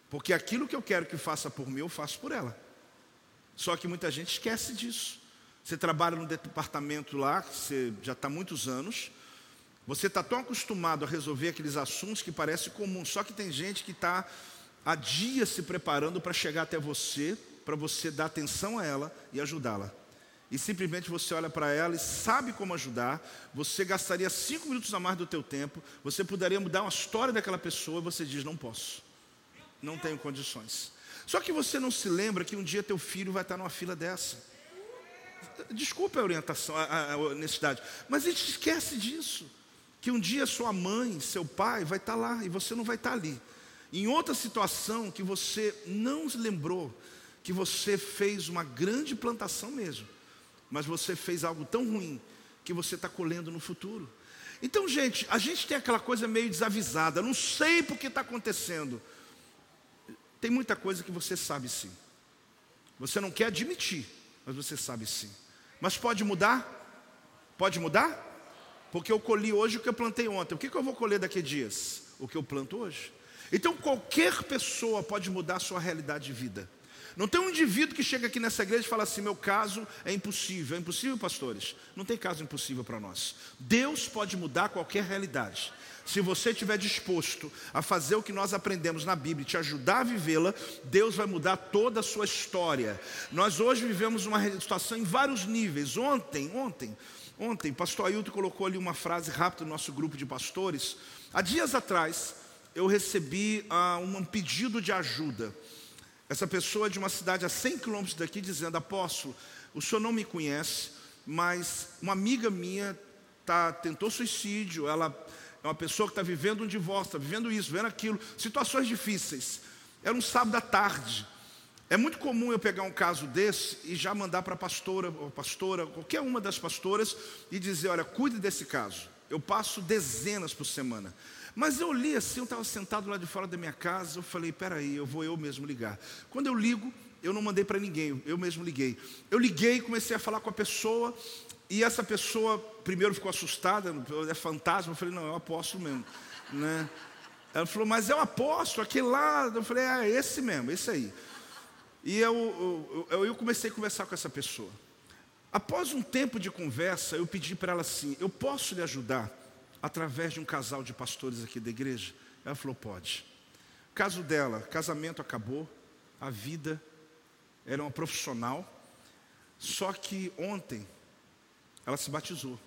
Porque aquilo que eu quero que faça por mim, eu faço por ela. Só que muita gente esquece disso. Você trabalha no departamento lá, você já está há muitos anos, você está tão acostumado a resolver aqueles assuntos que parece comum, só que tem gente que está há dias se preparando para chegar até você, para você dar atenção a ela e ajudá-la. E simplesmente você olha para ela e sabe como ajudar, você gastaria cinco minutos a mais do teu tempo, você poderia mudar uma história daquela pessoa e você diz, não posso, não tenho condições. Só que você não se lembra que um dia teu filho vai estar numa fila dessa. Desculpa a orientação, a, a honestidade, mas a gente esquece disso. Que um dia sua mãe, seu pai vai estar lá e você não vai estar ali. Em outra situação que você não se lembrou, que você fez uma grande plantação mesmo, mas você fez algo tão ruim que você está colhendo no futuro. Então, gente, a gente tem aquela coisa meio desavisada, não sei por que está acontecendo. Tem muita coisa que você sabe sim. Você não quer admitir, mas você sabe sim. Mas pode mudar? Pode mudar? Porque eu colhi hoje o que eu plantei ontem. O que, que eu vou colher daqui a dias? O que eu planto hoje. Então qualquer pessoa pode mudar a sua realidade de vida. Não tem um indivíduo que chega aqui nessa igreja e fala assim: meu caso é impossível. É impossível, pastores? Não tem caso impossível para nós. Deus pode mudar qualquer realidade. Se você estiver disposto a fazer o que nós aprendemos na Bíblia e te ajudar a vivê-la, Deus vai mudar toda a sua história. Nós hoje vivemos uma situação em vários níveis. Ontem, ontem, ontem, pastor Ailton colocou ali uma frase rápida no nosso grupo de pastores. Há dias atrás, eu recebi uh, um pedido de ajuda. Essa pessoa é de uma cidade a 100 quilômetros daqui, dizendo: Apóstolo, o senhor não me conhece, mas uma amiga minha tá, tentou suicídio, ela é uma pessoa que está vivendo um divórcio, está vivendo isso, vivendo aquilo, situações difíceis. Era um sábado à tarde. É muito comum eu pegar um caso desse e já mandar para a pastora, ou pastora, qualquer uma das pastoras, e dizer: olha, cuide desse caso. Eu passo dezenas por semana. Mas eu li assim, eu estava sentado lá de fora da minha casa, eu falei, peraí, eu vou eu mesmo ligar. Quando eu ligo, eu não mandei para ninguém, eu mesmo liguei. Eu liguei, comecei a falar com a pessoa, e essa pessoa primeiro ficou assustada, é fantasma, eu falei, não, é o apóstolo mesmo. Né? Ela falou, mas é o apóstolo, aquele lá. Eu falei, é esse mesmo, esse aí. E eu, eu, eu comecei a conversar com essa pessoa. Após um tempo de conversa, eu pedi para ela assim: eu posso lhe ajudar através de um casal de pastores aqui da igreja? Ela falou: pode. Caso dela, casamento acabou, a vida era uma profissional, só que ontem ela se batizou.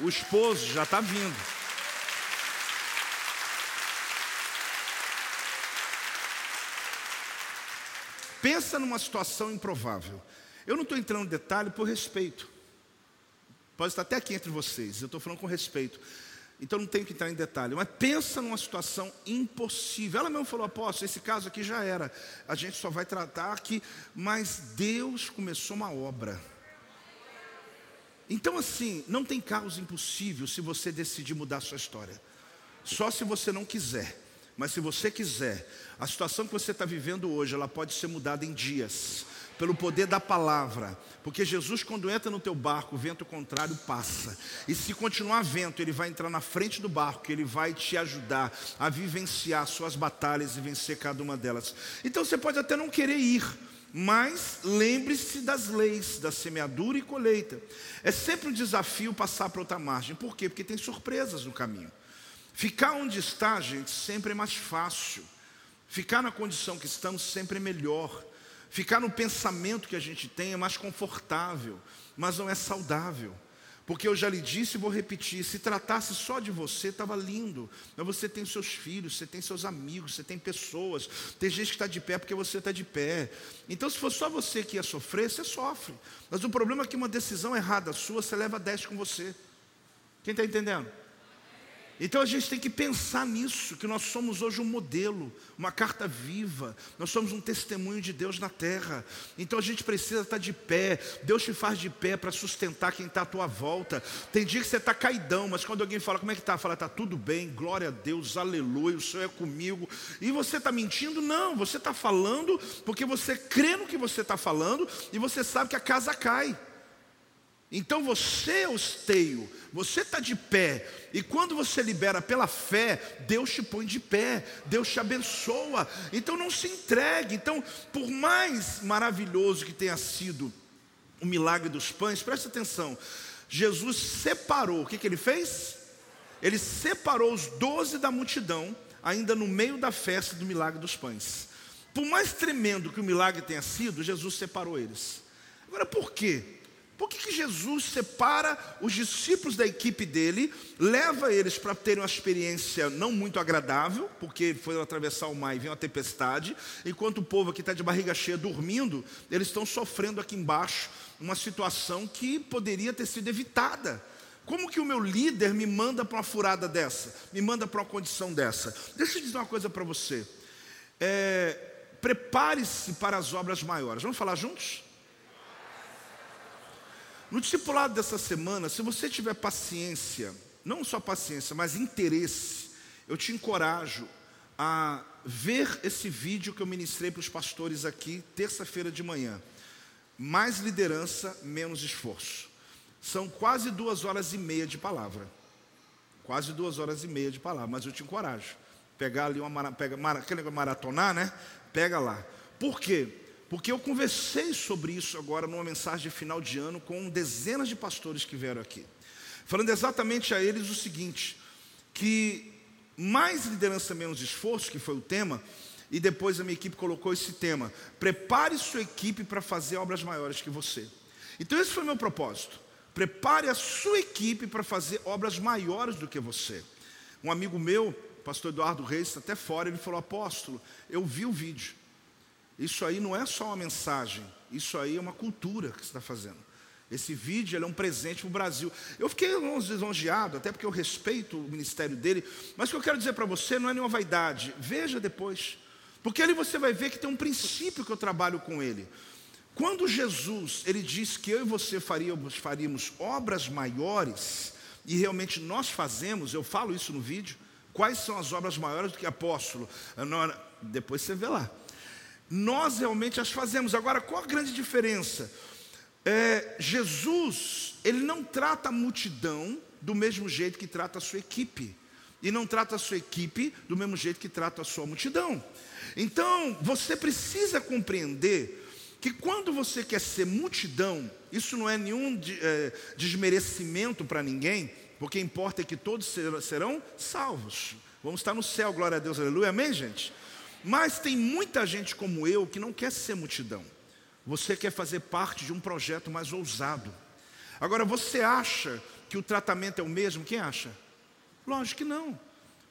O esposo já está vindo. Pensa numa situação improvável. Eu não estou entrando em detalhe por respeito. Pode estar até aqui entre vocês, eu estou falando com respeito. Então não tenho que entrar em detalhe, mas pensa numa situação impossível. Ela mesmo falou, apóstolo, esse caso aqui já era. A gente só vai tratar aqui, mas Deus começou uma obra. Então, assim, não tem caos impossível se você decidir mudar a sua história. Só se você não quiser. Mas se você quiser, a situação que você está vivendo hoje, ela pode ser mudada em dias pelo poder da palavra. Porque Jesus, quando entra no teu barco, o vento contrário passa. E se continuar vento, ele vai entrar na frente do barco, ele vai te ajudar a vivenciar suas batalhas e vencer cada uma delas. Então você pode até não querer ir, mas lembre-se das leis da semeadura e colheita. É sempre um desafio passar para outra margem. Por quê? Porque tem surpresas no caminho. Ficar onde está, gente, sempre é mais fácil. Ficar na condição que estamos sempre é melhor. Ficar no pensamento que a gente tem é mais confortável, mas não é saudável. Porque eu já lhe disse e vou repetir: se tratasse só de você, estava lindo. Mas você tem seus filhos, você tem seus amigos, você tem pessoas, tem gente que está de pé porque você está de pé. Então, se for só você que ia sofrer, você sofre. Mas o problema é que uma decisão errada sua, você leva 10 com você. Quem está entendendo? Então a gente tem que pensar nisso, que nós somos hoje um modelo, uma carta viva, nós somos um testemunho de Deus na terra. Então a gente precisa estar de pé, Deus te faz de pé para sustentar quem está à tua volta. Tem dia que você está caidão, mas quando alguém fala como é que está, fala, está tudo bem, glória a Deus, aleluia, o Senhor é comigo. E você está mentindo? Não, você está falando porque você crê no que você está falando e você sabe que a casa cai. Então você é esteio, você está de pé, e quando você libera pela fé, Deus te põe de pé, Deus te abençoa. Então não se entregue. Então, por mais maravilhoso que tenha sido o milagre dos pães, presta atenção. Jesus separou, o que, que ele fez? Ele separou os doze da multidão, ainda no meio da festa do milagre dos pães. Por mais tremendo que o milagre tenha sido, Jesus separou eles. Agora, por quê? Por que, que Jesus separa os discípulos da equipe dele, leva eles para terem uma experiência não muito agradável, porque foi atravessar o mar e veio uma tempestade, enquanto o povo aqui está de barriga cheia dormindo, eles estão sofrendo aqui embaixo uma situação que poderia ter sido evitada. Como que o meu líder me manda para uma furada dessa? Me manda para uma condição dessa? Deixa eu dizer uma coisa para você. É, Prepare-se para as obras maiores. Vamos falar juntos? No discipulado dessa semana, se você tiver paciência, não só paciência, mas interesse, eu te encorajo a ver esse vídeo que eu ministrei para os pastores aqui, terça-feira de manhã. Mais liderança, menos esforço. São quase duas horas e meia de palavra. Quase duas horas e meia de palavra, mas eu te encorajo. Pegar ali uma pega, aquele maratonar, né? Pega lá. Por quê? Porque eu conversei sobre isso agora numa mensagem de final de ano com dezenas de pastores que vieram aqui, falando exatamente a eles o seguinte: que mais liderança, menos esforço, que foi o tema, e depois a minha equipe colocou esse tema: prepare sua equipe para fazer obras maiores que você. Então, esse foi o meu propósito. Prepare a sua equipe para fazer obras maiores do que você. Um amigo meu, pastor Eduardo Reis, está até fora, ele falou: Apóstolo, eu vi o vídeo. Isso aí não é só uma mensagem, isso aí é uma cultura que você está fazendo. Esse vídeo é um presente para o Brasil. Eu fiquei lisonjeado, até porque eu respeito o ministério dele, mas o que eu quero dizer para você não é nenhuma vaidade. Veja depois, porque ali você vai ver que tem um princípio que eu trabalho com ele. Quando Jesus ele diz que eu e você faríamos, faríamos obras maiores, e realmente nós fazemos, eu falo isso no vídeo, quais são as obras maiores do que apóstolo? Depois você vê lá nós realmente as fazemos. Agora, qual a grande diferença? É, Jesus, ele não trata a multidão do mesmo jeito que trata a sua equipe. E não trata a sua equipe do mesmo jeito que trata a sua multidão. Então, você precisa compreender que quando você quer ser multidão, isso não é nenhum de, é, desmerecimento para ninguém, porque importa é que todos serão salvos. Vamos estar no céu, glória a Deus, aleluia, amém, gente? Mas tem muita gente como eu que não quer ser multidão. Você quer fazer parte de um projeto mais ousado. Agora, você acha que o tratamento é o mesmo? Quem acha? Lógico que não.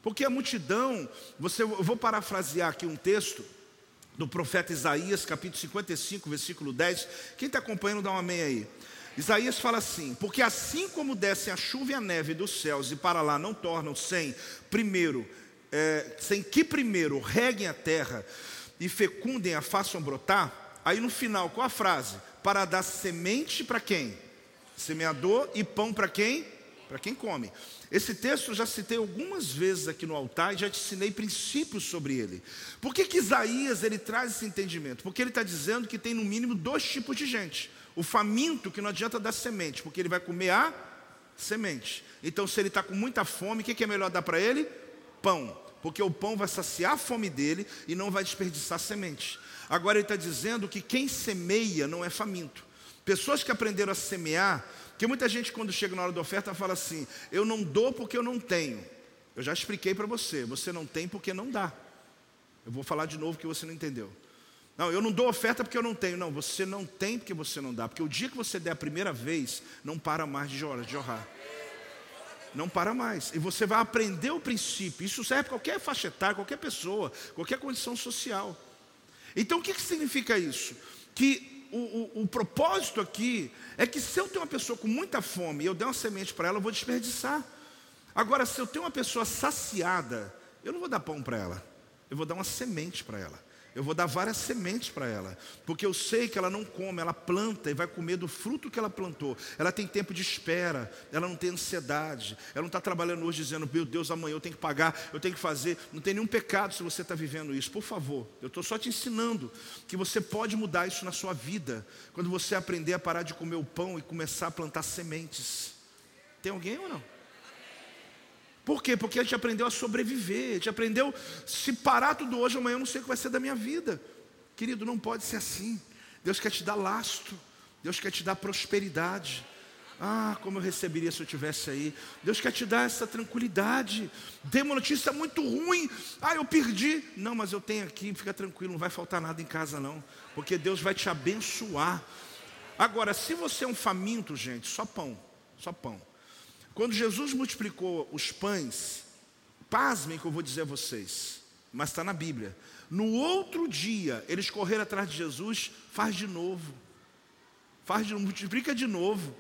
Porque a multidão, você, eu vou parafrasear aqui um texto do profeta Isaías, capítulo 55, versículo 10. Quem está acompanhando, dá um amém aí. Isaías fala assim: Porque assim como descem a chuva e a neve dos céus e para lá não tornam sem, primeiro, é, sem que primeiro reguem a terra e fecundem a façam brotar, aí no final, qual a frase? Para dar semente para quem? Semeador e pão para quem? Para quem come. Esse texto eu já citei algumas vezes aqui no altar e já te ensinei princípios sobre ele. Por que, que Isaías ele traz esse entendimento? Porque ele está dizendo que tem no mínimo dois tipos de gente. O faminto, que não adianta dar semente, porque ele vai comer a semente. Então, se ele está com muita fome, o que, que é melhor dar para ele? Pão, porque o pão vai saciar a fome dele e não vai desperdiçar semente. Agora ele está dizendo que quem semeia não é faminto. Pessoas que aprenderam a semear, que muita gente quando chega na hora da oferta fala assim: eu não dou porque eu não tenho. Eu já expliquei para você, você não tem porque não dá. Eu vou falar de novo que você não entendeu. Não, eu não dou oferta porque eu não tenho. Não, você não tem porque você não dá. Porque o dia que você der a primeira vez, não para mais de jorrar não para mais. E você vai aprender o princípio. Isso serve para qualquer faixa etária, qualquer pessoa, qualquer condição social. Então o que, que significa isso? Que o, o, o, propósito aqui é que se eu tenho uma pessoa com muita fome e eu der uma semente para ela, eu vou desperdiçar. Agora, se eu tenho uma pessoa saciada, eu não vou dar pão para ela, eu vou dar uma semente para ela. Eu vou dar várias sementes para ela, porque eu sei que ela não come, ela planta e vai comer do fruto que ela plantou. Ela tem tempo de espera, ela não tem ansiedade, ela não está trabalhando hoje dizendo, meu Deus, amanhã eu tenho que pagar, eu tenho que fazer. Não tem nenhum pecado se você está vivendo isso. Por favor, eu estou só te ensinando que você pode mudar isso na sua vida, quando você aprender a parar de comer o pão e começar a plantar sementes. Tem alguém ou não? Por quê? Porque a gente aprendeu a sobreviver, a gente aprendeu, se parar tudo hoje, amanhã eu não sei o que vai ser da minha vida. Querido, não pode ser assim. Deus quer te dar lastro, Deus quer te dar prosperidade. Ah, como eu receberia se eu tivesse aí. Deus quer te dar essa tranquilidade. Tem uma notícia muito ruim. Ah, eu perdi. Não, mas eu tenho aqui, fica tranquilo, não vai faltar nada em casa não, porque Deus vai te abençoar. Agora, se você é um faminto, gente, só pão, só pão. Quando Jesus multiplicou os pães, pasmem que eu vou dizer a vocês, mas está na Bíblia. No outro dia, eles correram atrás de Jesus, faz de novo, faz de multiplica de novo.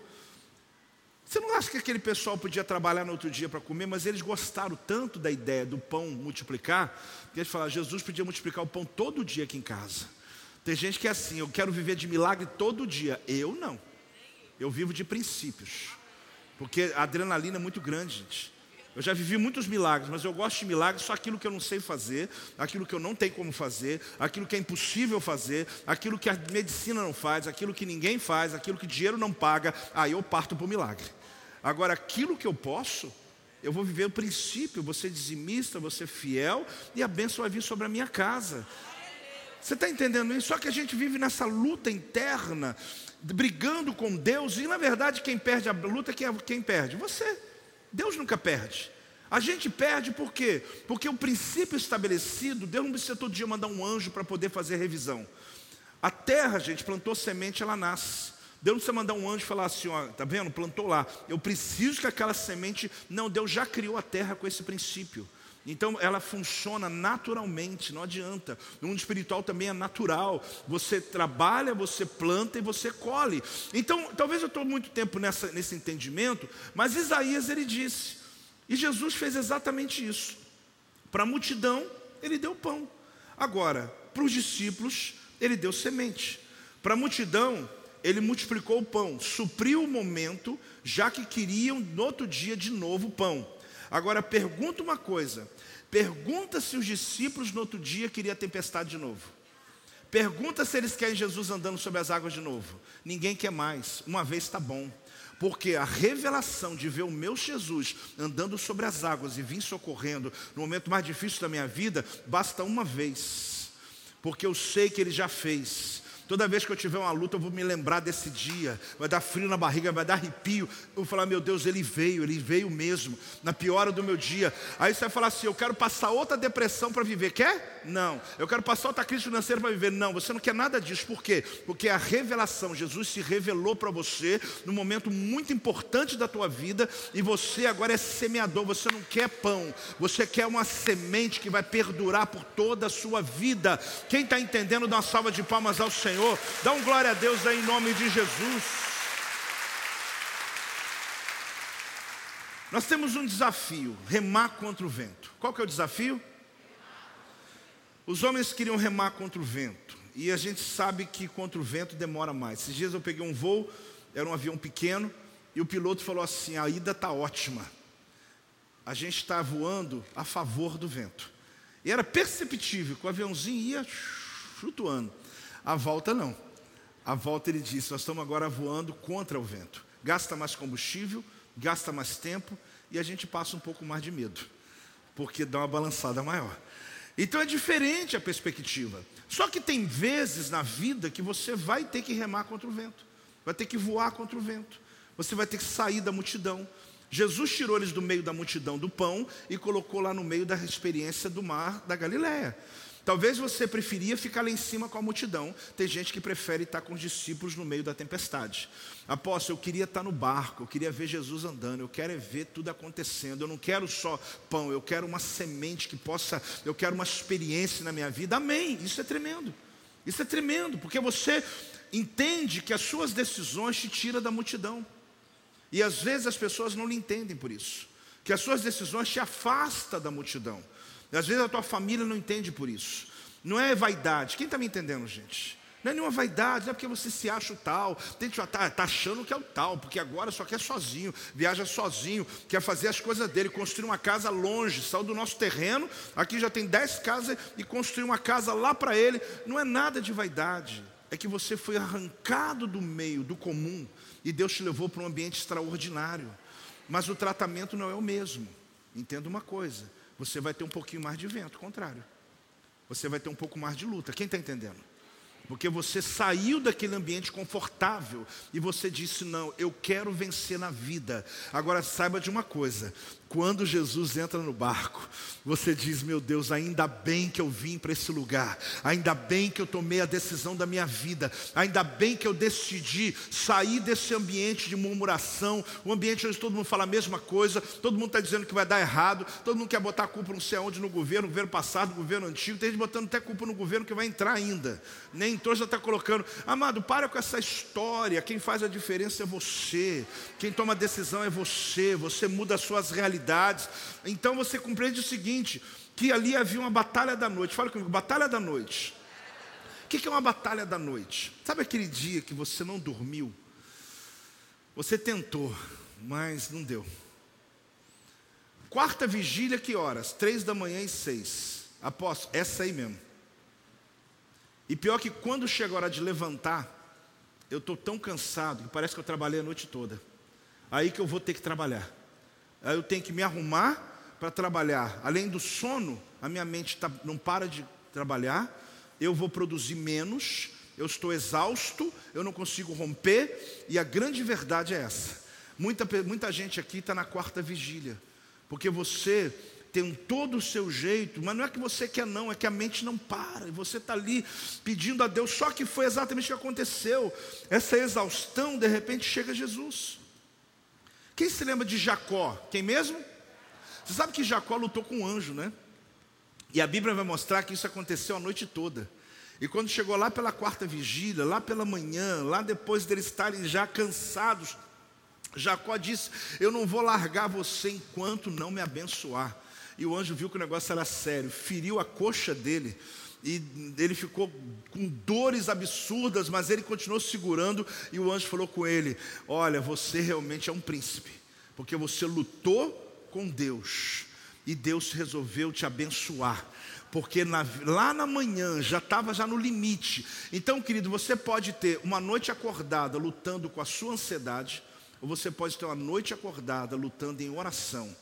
Você não acha que aquele pessoal podia trabalhar no outro dia para comer, mas eles gostaram tanto da ideia do pão multiplicar, que eles falaram, Jesus podia multiplicar o pão todo dia aqui em casa. Tem gente que é assim, eu quero viver de milagre todo dia. Eu não. Eu vivo de princípios. Porque a adrenalina é muito grande, gente. Eu já vivi muitos milagres, mas eu gosto de milagres só aquilo que eu não sei fazer, aquilo que eu não tenho como fazer, aquilo que é impossível fazer, aquilo que a medicina não faz, aquilo que ninguém faz, aquilo que dinheiro não paga, aí eu parto para o milagre. Agora, aquilo que eu posso, eu vou viver o princípio, ser dizimista, ser fiel, e a bênção vai vir sobre a minha casa. Você está entendendo isso? Só que a gente vive nessa luta interna brigando com Deus, e na verdade quem perde a luta é quem perde? Você. Deus nunca perde. A gente perde por quê? Porque o princípio estabelecido, Deus não precisa todo dia mandar um anjo para poder fazer revisão. A terra, gente, plantou semente, ela nasce. Deus não precisa mandar um anjo falar assim, ó, tá vendo? Plantou lá. Eu preciso que aquela semente. Não, Deus já criou a terra com esse princípio. Então ela funciona naturalmente, não adianta. No mundo espiritual também é natural. Você trabalha, você planta e você colhe. Então, talvez eu estou muito tempo nessa, nesse entendimento, mas Isaías ele disse, e Jesus fez exatamente isso. Para a multidão, ele deu pão. Agora, para os discípulos, ele deu semente. Para a multidão, ele multiplicou o pão, supriu o momento, já que queriam no outro dia de novo pão. Agora pergunta uma coisa: pergunta se os discípulos no outro dia queriam a tempestade de novo. Pergunta se eles querem Jesus andando sobre as águas de novo. Ninguém quer mais. Uma vez está bom. Porque a revelação de ver o meu Jesus andando sobre as águas e vir socorrendo no momento mais difícil da minha vida, basta uma vez. Porque eu sei que ele já fez. Toda vez que eu tiver uma luta, eu vou me lembrar desse dia. Vai dar frio na barriga, vai dar arrepio. Eu vou falar, meu Deus, ele veio, ele veio mesmo, na pior hora do meu dia. Aí você vai falar assim: eu quero passar outra depressão para viver. Quer? Não. Eu quero passar outra crise financeira para viver. Não, você não quer nada disso. Por quê? Porque a revelação, Jesus se revelou para você num momento muito importante da tua vida e você agora é semeador. Você não quer pão, você quer uma semente que vai perdurar por toda a sua vida. Quem está entendendo, dá uma salva de palmas ao Senhor. Senhor. Dá um glória a Deus aí em nome de Jesus. Nós temos um desafio, remar contra o vento. Qual que é o desafio? Os homens queriam remar contra o vento. E a gente sabe que contra o vento demora mais. Esses dias eu peguei um voo, era um avião pequeno, e o piloto falou assim: a ida está ótima. A gente está voando a favor do vento. E era perceptível que o aviãozinho ia flutuando. A volta não. A volta ele disse: Nós estamos agora voando contra o vento. Gasta mais combustível, gasta mais tempo e a gente passa um pouco mais de medo, porque dá uma balançada maior. Então é diferente a perspectiva. Só que tem vezes na vida que você vai ter que remar contra o vento, vai ter que voar contra o vento, você vai ter que sair da multidão. Jesus tirou eles do meio da multidão do pão e colocou lá no meio da experiência do mar da Galiléia. Talvez você preferia ficar lá em cima com a multidão. Tem gente que prefere estar com os discípulos no meio da tempestade. Apóstolo, eu queria estar no barco, eu queria ver Jesus andando, eu quero é ver tudo acontecendo. Eu não quero só pão, eu quero uma semente que possa, eu quero uma experiência na minha vida. Amém. Isso é tremendo. Isso é tremendo, porque você entende que as suas decisões te tiram da multidão. E às vezes as pessoas não lhe entendem por isso. Que as suas decisões te afastam da multidão. Às vezes a tua família não entende por isso. Não é vaidade. Quem está me entendendo, gente? Não é nenhuma vaidade, não é porque você se acha o tal, estar tá, achando que é o tal, porque agora só quer sozinho, viaja sozinho, quer fazer as coisas dele, construir uma casa longe, saiu do nosso terreno, aqui já tem dez casas e construir uma casa lá para ele. Não é nada de vaidade, é que você foi arrancado do meio, do comum, e Deus te levou para um ambiente extraordinário. Mas o tratamento não é o mesmo. Entenda uma coisa: você vai ter um pouquinho mais de vento, contrário. Você vai ter um pouco mais de luta. Quem está entendendo? Porque você saiu daquele ambiente confortável e você disse: Não, eu quero vencer na vida. Agora saiba de uma coisa: quando Jesus entra no barco, você diz: Meu Deus, ainda bem que eu vim para esse lugar, ainda bem que eu tomei a decisão da minha vida, ainda bem que eu decidi sair desse ambiente de murmuração, um ambiente onde todo mundo fala a mesma coisa, todo mundo está dizendo que vai dar errado, todo mundo quer botar a culpa não sei aonde no governo, no governo passado, no governo antigo, tem gente botando até culpa no governo que vai entrar ainda, nem entrou, já está colocando. Amado, para com essa história, quem faz a diferença é você, quem toma a decisão é você, você muda as suas realidades realidades. Então você compreende o seguinte: que ali havia uma batalha da noite. Fala comigo, batalha da noite. O que é uma batalha da noite? Sabe aquele dia que você não dormiu? Você tentou, mas não deu. Quarta vigília, que horas? Três da manhã e seis. Aposto, essa aí mesmo. E pior que quando chega a hora de levantar, eu estou tão cansado que parece que eu trabalhei a noite toda. Aí que eu vou ter que trabalhar. Eu tenho que me arrumar para trabalhar. Além do sono, a minha mente tá, não para de trabalhar, eu vou produzir menos, eu estou exausto, eu não consigo romper, e a grande verdade é essa. Muita, muita gente aqui está na quarta vigília, porque você tem todo o seu jeito, mas não é que você quer, não, é que a mente não para, e você está ali pedindo a Deus, só que foi exatamente o que aconteceu. Essa exaustão, de repente, chega Jesus. Quem se lembra de Jacó? Quem mesmo? Você sabe que Jacó lutou com um anjo, né? E a Bíblia vai mostrar que isso aconteceu a noite toda. E quando chegou lá pela quarta vigília, lá pela manhã, lá depois deles estarem já cansados, Jacó disse: Eu não vou largar você enquanto não me abençoar. E o anjo viu que o negócio era sério, feriu a coxa dele e ele ficou com dores absurdas, mas ele continuou segurando e o anjo falou com ele: Olha, você realmente é um príncipe, porque você lutou com Deus e Deus resolveu te abençoar. Porque na, lá na manhã já estava já no limite. Então, querido, você pode ter uma noite acordada lutando com a sua ansiedade, ou você pode ter uma noite acordada lutando em oração,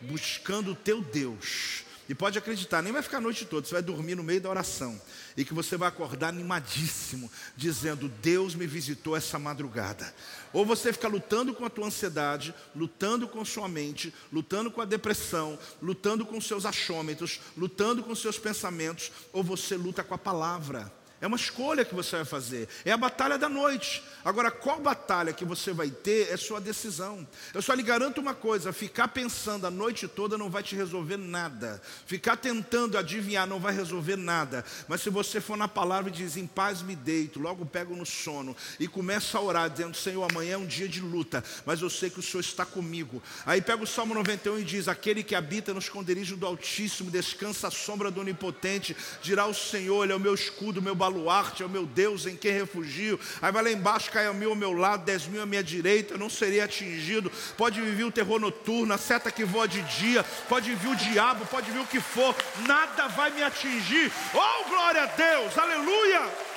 buscando o teu Deus e pode acreditar, nem vai ficar a noite toda, você vai dormir no meio da oração. E que você vai acordar animadíssimo, dizendo: Deus me visitou essa madrugada. Ou você fica lutando com a tua ansiedade, lutando com sua mente, lutando com a depressão, lutando com seus achômetros, lutando com seus pensamentos, ou você luta com a palavra. É uma escolha que você vai fazer. É a batalha da noite. Agora, qual batalha que você vai ter é sua decisão. Eu só lhe garanto uma coisa: ficar pensando a noite toda não vai te resolver nada. Ficar tentando adivinhar não vai resolver nada. Mas se você for na palavra e diz: Em paz me deito, logo pego no sono e começa a orar, dizendo: Senhor, amanhã é um dia de luta, mas eu sei que o Senhor está comigo. Aí pega o Salmo 91 e diz: Aquele que habita no esconderijo do Altíssimo, descansa à sombra do Onipotente, dirá o Senhor: Ele é o meu escudo, meu baluarte baluarte, é o meu Deus em quem refugio. Aí vai lá embaixo, cai a mil ao meu lado, dez mil à minha direita, eu não serei atingido. Pode viver o terror noturno, a seta que voa de dia, pode vir o diabo, pode vir o que for, nada vai me atingir. Oh, glória a Deus, aleluia!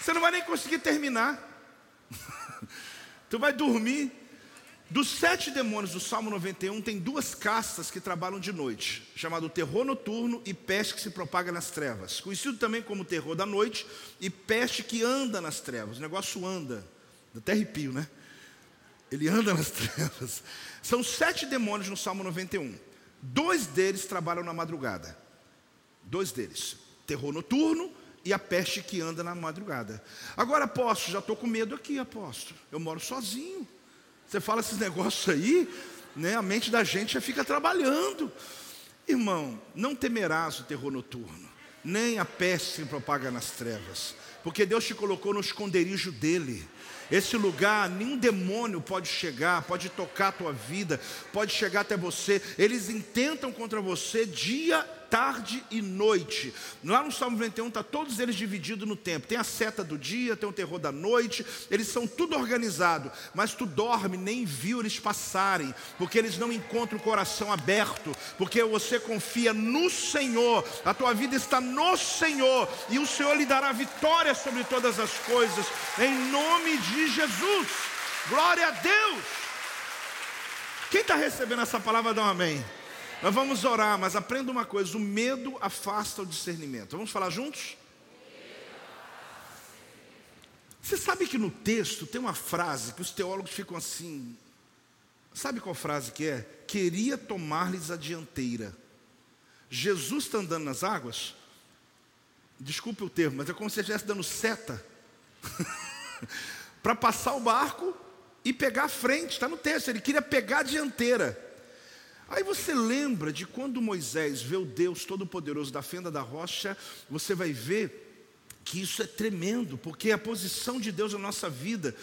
Você não vai nem conseguir terminar. tu vai dormir dos sete demônios do Salmo 91, tem duas castas que trabalham de noite, chamado terror noturno e peste que se propaga nas trevas. Conhecido também como terror da noite e peste que anda nas trevas. O negócio anda, até arrepio, né? Ele anda nas trevas. São sete demônios no Salmo 91. Dois deles trabalham na madrugada. Dois deles. Terror noturno e a peste que anda na madrugada. Agora, apóstolo, já estou com medo aqui, apóstolo. Eu moro sozinho. Você fala esses negócios aí, né, a mente da gente já fica trabalhando. Irmão, não temerás o terror noturno, nem a peste que propaga nas trevas, porque Deus te colocou no esconderijo dele. Esse lugar, nenhum demônio pode chegar, pode tocar a tua vida, pode chegar até você. Eles intentam contra você dia tarde e noite. Lá no Salmo 91 está todos eles divididos no tempo. Tem a seta do dia, tem o terror da noite, eles são tudo organizado, mas tu dorme, nem viu eles passarem, porque eles não encontram o coração aberto, porque você confia no Senhor, a tua vida está no Senhor, e o Senhor lhe dará vitória sobre todas as coisas, em nome de Jesus. Glória a Deus. Quem está recebendo essa palavra, dá um amém. Nós vamos orar, mas aprenda uma coisa: o medo afasta o discernimento. Vamos falar juntos? Você sabe que no texto tem uma frase que os teólogos ficam assim. Sabe qual frase que é? Queria tomar-lhes a dianteira. Jesus está andando nas águas. Desculpe o termo, mas é como se ele estivesse dando seta para passar o barco e pegar a frente. Está no texto. Ele queria pegar a dianteira. Aí você lembra de quando Moisés vê o Deus Todo-Poderoso da fenda da rocha, você vai ver que isso é tremendo, porque é a posição de Deus na nossa vida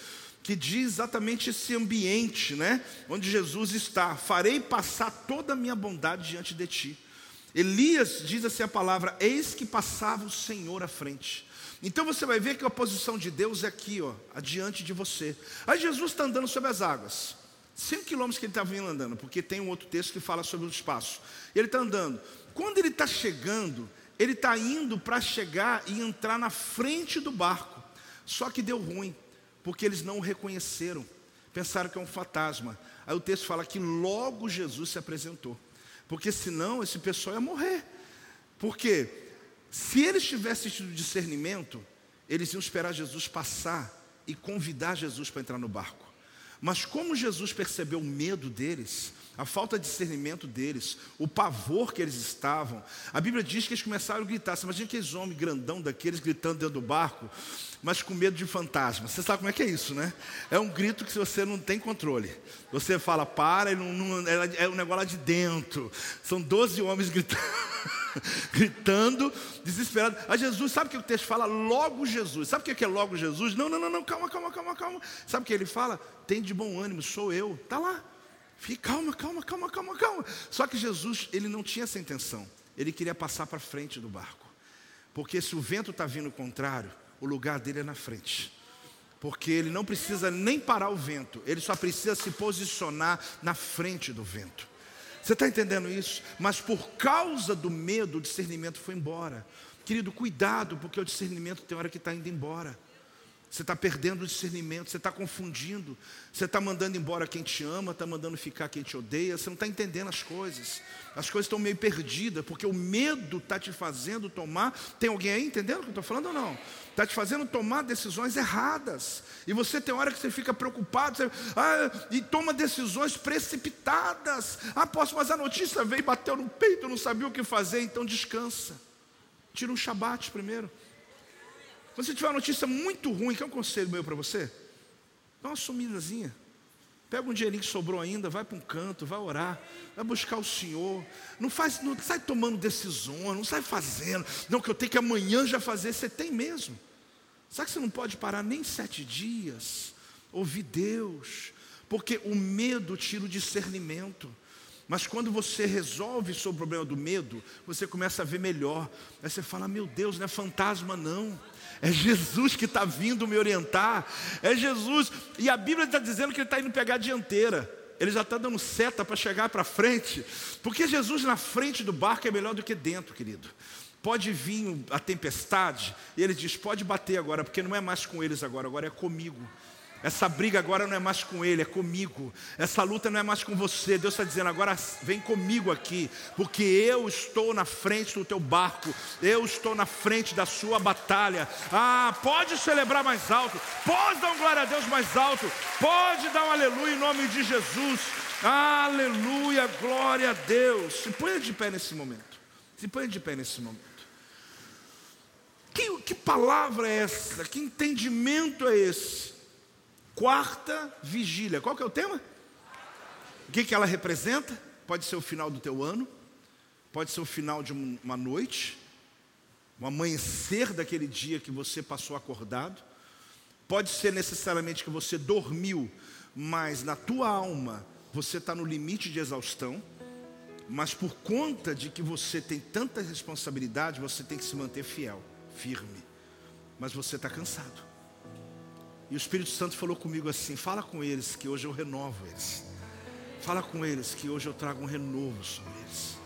que diz exatamente esse ambiente, né, onde Jesus está. Farei passar toda a minha bondade diante de ti. Elias diz assim a palavra: Eis que passava o Senhor à frente. Então você vai ver que a posição de Deus é aqui, ó, adiante de você. Aí Jesus está andando sobre as águas. Cinco quilômetros que ele estava vindo andando, porque tem um outro texto que fala sobre o espaço. Ele está andando. Quando ele está chegando, ele está indo para chegar e entrar na frente do barco. Só que deu ruim, porque eles não o reconheceram. Pensaram que é um fantasma. Aí o texto fala que logo Jesus se apresentou. Porque senão esse pessoal ia morrer. Porque se eles tivessem tido discernimento, eles iam esperar Jesus passar e convidar Jesus para entrar no barco. Mas como Jesus percebeu o medo deles, a falta de discernimento deles, o pavor que eles estavam, a Bíblia diz que eles começaram a gritar. Você imagina aqueles homens grandão daqueles gritando dentro do barco, mas com medo de fantasma. Você sabe como é que é isso, né? É um grito que você não tem controle. Você fala, para, e não, não, é, é um negócio lá de dentro. São 12 homens gritando. gritando, desesperado. A Jesus, sabe o que o texto fala? Logo Jesus. Sabe o que é logo Jesus? Não, não, não, não, calma, calma, calma, calma. Sabe o que ele fala? Tem de bom ânimo, sou eu. Está lá. Fique calma, calma, calma, calma, calma. Só que Jesus, ele não tinha essa intenção. Ele queria passar para frente do barco. Porque se o vento está vindo contrário, o lugar dele é na frente. Porque ele não precisa nem parar o vento, ele só precisa se posicionar na frente do vento. Você está entendendo isso? Mas por causa do medo, o discernimento foi embora. Querido, cuidado, porque o discernimento tem hora que está indo embora. Você está perdendo o discernimento, você está confundindo, você está mandando embora quem te ama, está mandando ficar quem te odeia, você não está entendendo as coisas. As coisas estão meio perdidas, porque o medo está te fazendo tomar. Tem alguém aí entendendo o que eu estou falando ou não? Está te fazendo tomar decisões erradas. E você tem hora que você fica preocupado você, ah, e toma decisões precipitadas. Ah, posso, mas a notícia veio, bateu no peito, não sabia o que fazer, então descansa. Tira um shabat primeiro. Quando você tiver uma notícia muito ruim, que é um conselho meu para você? Dá uma sumidazinha. Pega um dinheirinho que sobrou ainda, vai para um canto, vai orar, vai buscar o Senhor. Não faz, não sai tomando decisões, não sai fazendo. Não, que eu tenho que amanhã já fazer. Você tem mesmo. Sabe que você não pode parar nem sete dias? Ouvir Deus. Porque o medo tira o discernimento. Mas quando você resolve sobre o problema do medo, você começa a ver melhor. Aí você fala: Meu Deus, não é fantasma, não. É Jesus que está vindo me orientar. É Jesus. E a Bíblia está dizendo que ele está indo pegar a dianteira. Ele já está dando seta para chegar para frente. Porque Jesus na frente do barco é melhor do que dentro, querido. Pode vir a tempestade, e ele diz: pode bater agora, porque não é mais com eles agora, agora é comigo. Essa briga agora não é mais com ele, é comigo. Essa luta não é mais com você. Deus está dizendo: agora vem comigo aqui, porque eu estou na frente do teu barco, eu estou na frente da sua batalha. Ah, pode celebrar mais alto, pode dar um glória a Deus mais alto, pode dar um aleluia em nome de Jesus. Aleluia, glória a Deus. Se ponha de pé nesse momento. Se ponha de pé nesse momento. Que, que palavra é essa? Que entendimento é esse? Quarta vigília. Qual que é o tema? O que, que ela representa? Pode ser o final do teu ano, pode ser o final de uma noite, o amanhecer daquele dia que você passou acordado, pode ser necessariamente que você dormiu, mas na tua alma você está no limite de exaustão. Mas por conta de que você tem tanta responsabilidade, você tem que se manter fiel, firme. Mas você está cansado. E o Espírito Santo falou comigo assim: fala com eles que hoje eu renovo eles. Fala com eles que hoje eu trago um renovo sobre eles.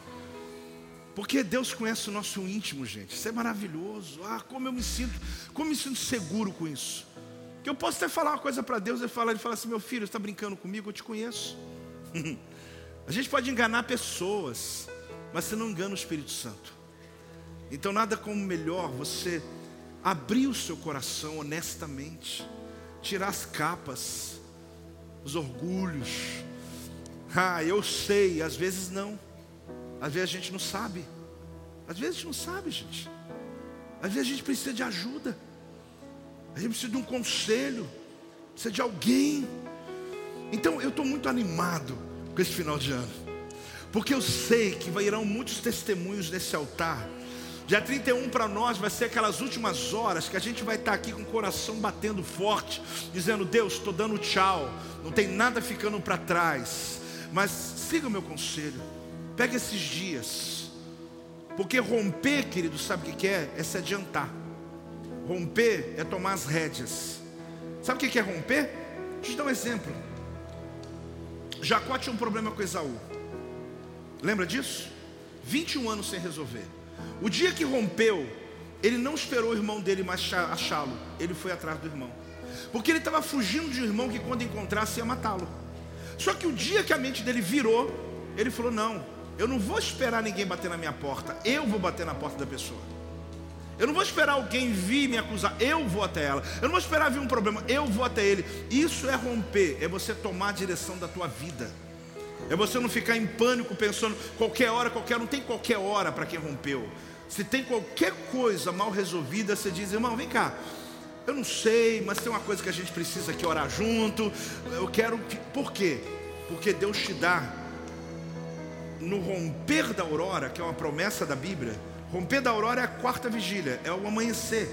Porque Deus conhece o nosso íntimo, gente. Isso é maravilhoso. Ah, como eu me sinto, como me sinto seguro com isso. Que eu posso até falar uma coisa para Deus e ele fala assim: meu filho, está brincando comigo? Eu te conheço. A gente pode enganar pessoas, mas você não engana o Espírito Santo. Então nada como melhor você abrir o seu coração honestamente, tirar as capas, os orgulhos. Ah, eu sei, às vezes não. Às vezes a gente não sabe. Às vezes a gente não sabe, gente. Às vezes a gente precisa de ajuda. A gente precisa de um conselho. Precisa de alguém. Então eu estou muito animado com esse final de ano. Porque eu sei que irão muitos testemunhos nesse altar. Dia 31 para nós vai ser aquelas últimas horas que a gente vai estar tá aqui com o coração batendo forte, dizendo: Deus, estou dando tchau, não tem nada ficando para trás. Mas siga o meu conselho. Pega esses dias. Porque romper, querido, sabe o que é? É se adiantar. Romper é tomar as rédeas. Sabe o que é romper? Deixa eu te dar um exemplo. Jacó tinha um problema com Esaú. Lembra disso? 21 anos sem resolver. O dia que rompeu, ele não esperou o irmão dele mais achá-lo. Ele foi atrás do irmão. Porque ele estava fugindo de um irmão que quando encontrasse ia matá-lo. Só que o dia que a mente dele virou, ele falou: Não, eu não vou esperar ninguém bater na minha porta, eu vou bater na porta da pessoa. Eu não vou esperar alguém vir me acusar, eu vou até ela. Eu não vou esperar vir um problema, eu vou até ele. Isso é romper, é você tomar a direção da tua vida. É você não ficar em pânico pensando qualquer hora, qualquer, não tem qualquer hora para quem rompeu. Se tem qualquer coisa mal resolvida, você diz, irmão, vem cá. Eu não sei, mas tem uma coisa que a gente precisa aqui orar junto. Eu quero. Por quê? Porque Deus te dá no romper da aurora, que é uma promessa da Bíblia, romper da aurora é a quarta vigília, é o amanhecer.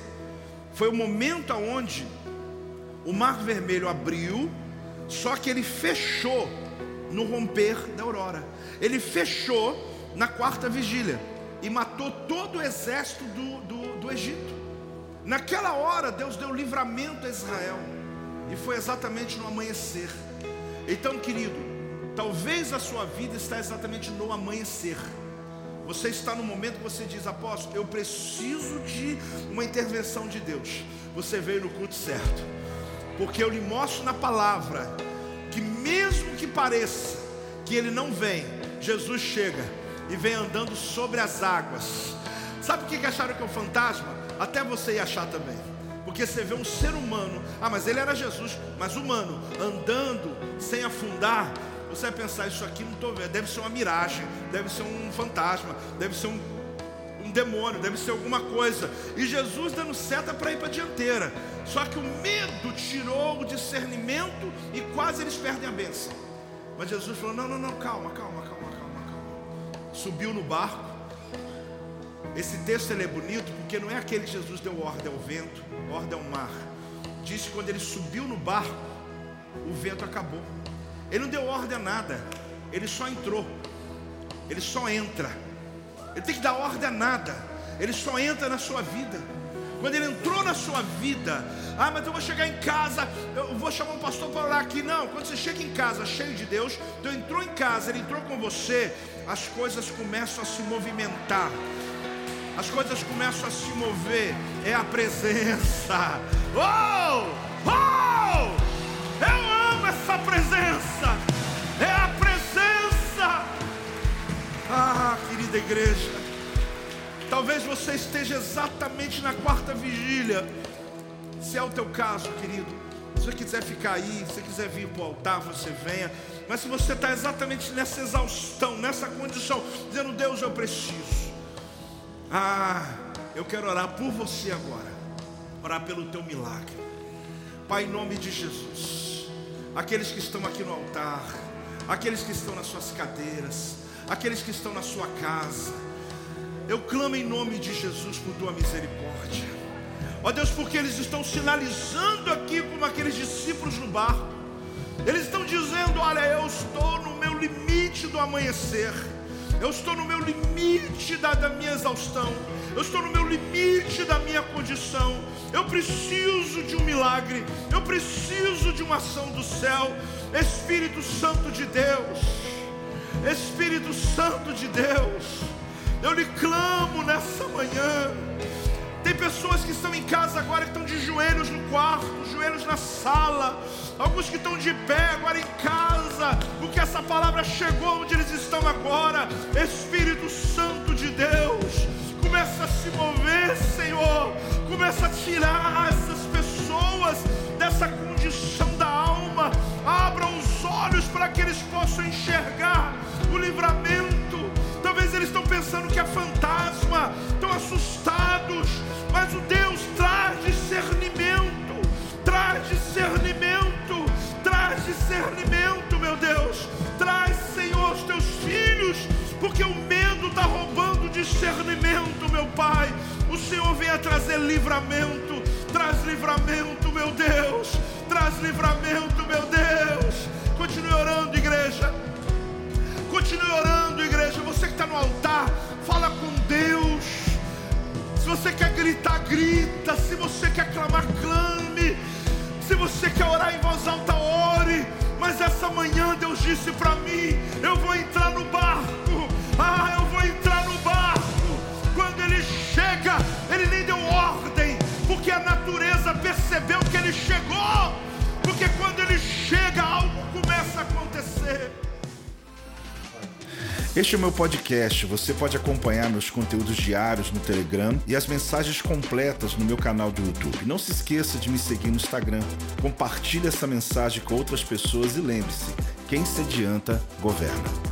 Foi o momento aonde o mar vermelho abriu, só que ele fechou no romper da aurora. Ele fechou na quarta vigília e matou todo o exército do, do, do Egito. Naquela hora, Deus deu livramento a Israel, e foi exatamente no amanhecer. Então, querido, Talvez a sua vida está exatamente no amanhecer. Você está no momento que você diz, apóstolo, eu preciso de uma intervenção de Deus. Você veio no culto certo. Porque eu lhe mostro na palavra que mesmo que pareça que ele não vem, Jesus chega e vem andando sobre as águas. Sabe o que acharam que é um fantasma? Até você ia achar também. Porque você vê um ser humano, ah, mas ele era Jesus, mas humano, andando sem afundar, você vai pensar, isso aqui não estou vendo, deve ser uma miragem, deve ser um fantasma, deve ser um, um demônio, deve ser alguma coisa. E Jesus dando seta para ir para a dianteira. Só que o medo tirou o discernimento e quase eles perdem a bênção. Mas Jesus falou: não, não, não, calma, calma, calma, calma, calma. Subiu no barco. Esse texto é bonito porque não é aquele que Jesus deu ordem ao vento, ordem ao mar. Diz que quando ele subiu no barco, o vento acabou. Ele não deu ordem a nada, ele só entrou, ele só entra. Ele tem que dar ordem a nada, ele só entra na sua vida. Quando ele entrou na sua vida, ah, mas eu vou chegar em casa, eu vou chamar um pastor para orar aqui. Não, quando você chega em casa cheio de Deus, então entrou em casa, ele entrou com você, as coisas começam a se movimentar, as coisas começam a se mover, é a presença. Oh! Oh! Eu amo essa presença. Igreja. Talvez você esteja exatamente na quarta vigília. Se é o teu caso, querido. Se você quiser ficar aí, se você quiser vir para o altar, você venha. Mas se você está exatamente nessa exaustão, nessa condição, dizendo, Deus, eu preciso. Ah, eu quero orar por você agora. Orar pelo teu milagre. Pai, em nome de Jesus aqueles que estão aqui no altar, aqueles que estão nas suas cadeiras, aqueles que estão na sua casa. Eu clamo em nome de Jesus por tua misericórdia. Ó Deus, porque eles estão sinalizando aqui como aqueles discípulos no barco. Eles estão dizendo: Olha, eu estou no meu limite do amanhecer. Eu estou no meu limite da, da minha exaustão. Eu estou no meu limite da minha condição. Eu preciso de um milagre. Eu preciso de uma ação do céu. Espírito Santo de Deus. Espírito Santo de Deus. Eu lhe clamo nessa manhã. Tem pessoas que estão em casa agora que estão de joelhos no quarto, joelhos na sala. Alguns que estão de pé agora em casa, porque essa palavra chegou onde eles estão agora. Espírito Santo de Deus, começa a se mover, Senhor. Começa a tirar essas pessoas dessa condição alma. Abra os olhos para que eles possam enxergar o livramento. Talvez eles estão pensando que é fantasma, estão assustados mas o Deus traz discernimento, traz discernimento, traz discernimento, meu Deus. Traz, Senhor, os teus filhos, porque o medo está roubando discernimento, meu Pai. O Senhor vem a trazer livramento, traz livramento, meu Deus, traz livramento, meu Deus. Continue orando, igreja. Continue orando, igreja. Você que está no altar, fala com Deus você quer gritar, grita. Se você quer clamar, clame. Se você quer orar em voz alta, ore. Mas essa manhã Deus disse para mim: Eu vou entrar no barco. Ah, eu vou entrar natureza percebeu que ele chegou. Porque quando ele chega, algo começa a acontecer. Este é o meu podcast. Você pode acompanhar meus conteúdos diários no Telegram e as mensagens completas no meu canal do YouTube. Não se esqueça de me seguir no Instagram. Compartilhe essa mensagem com outras pessoas e lembre-se: quem se adianta, governa.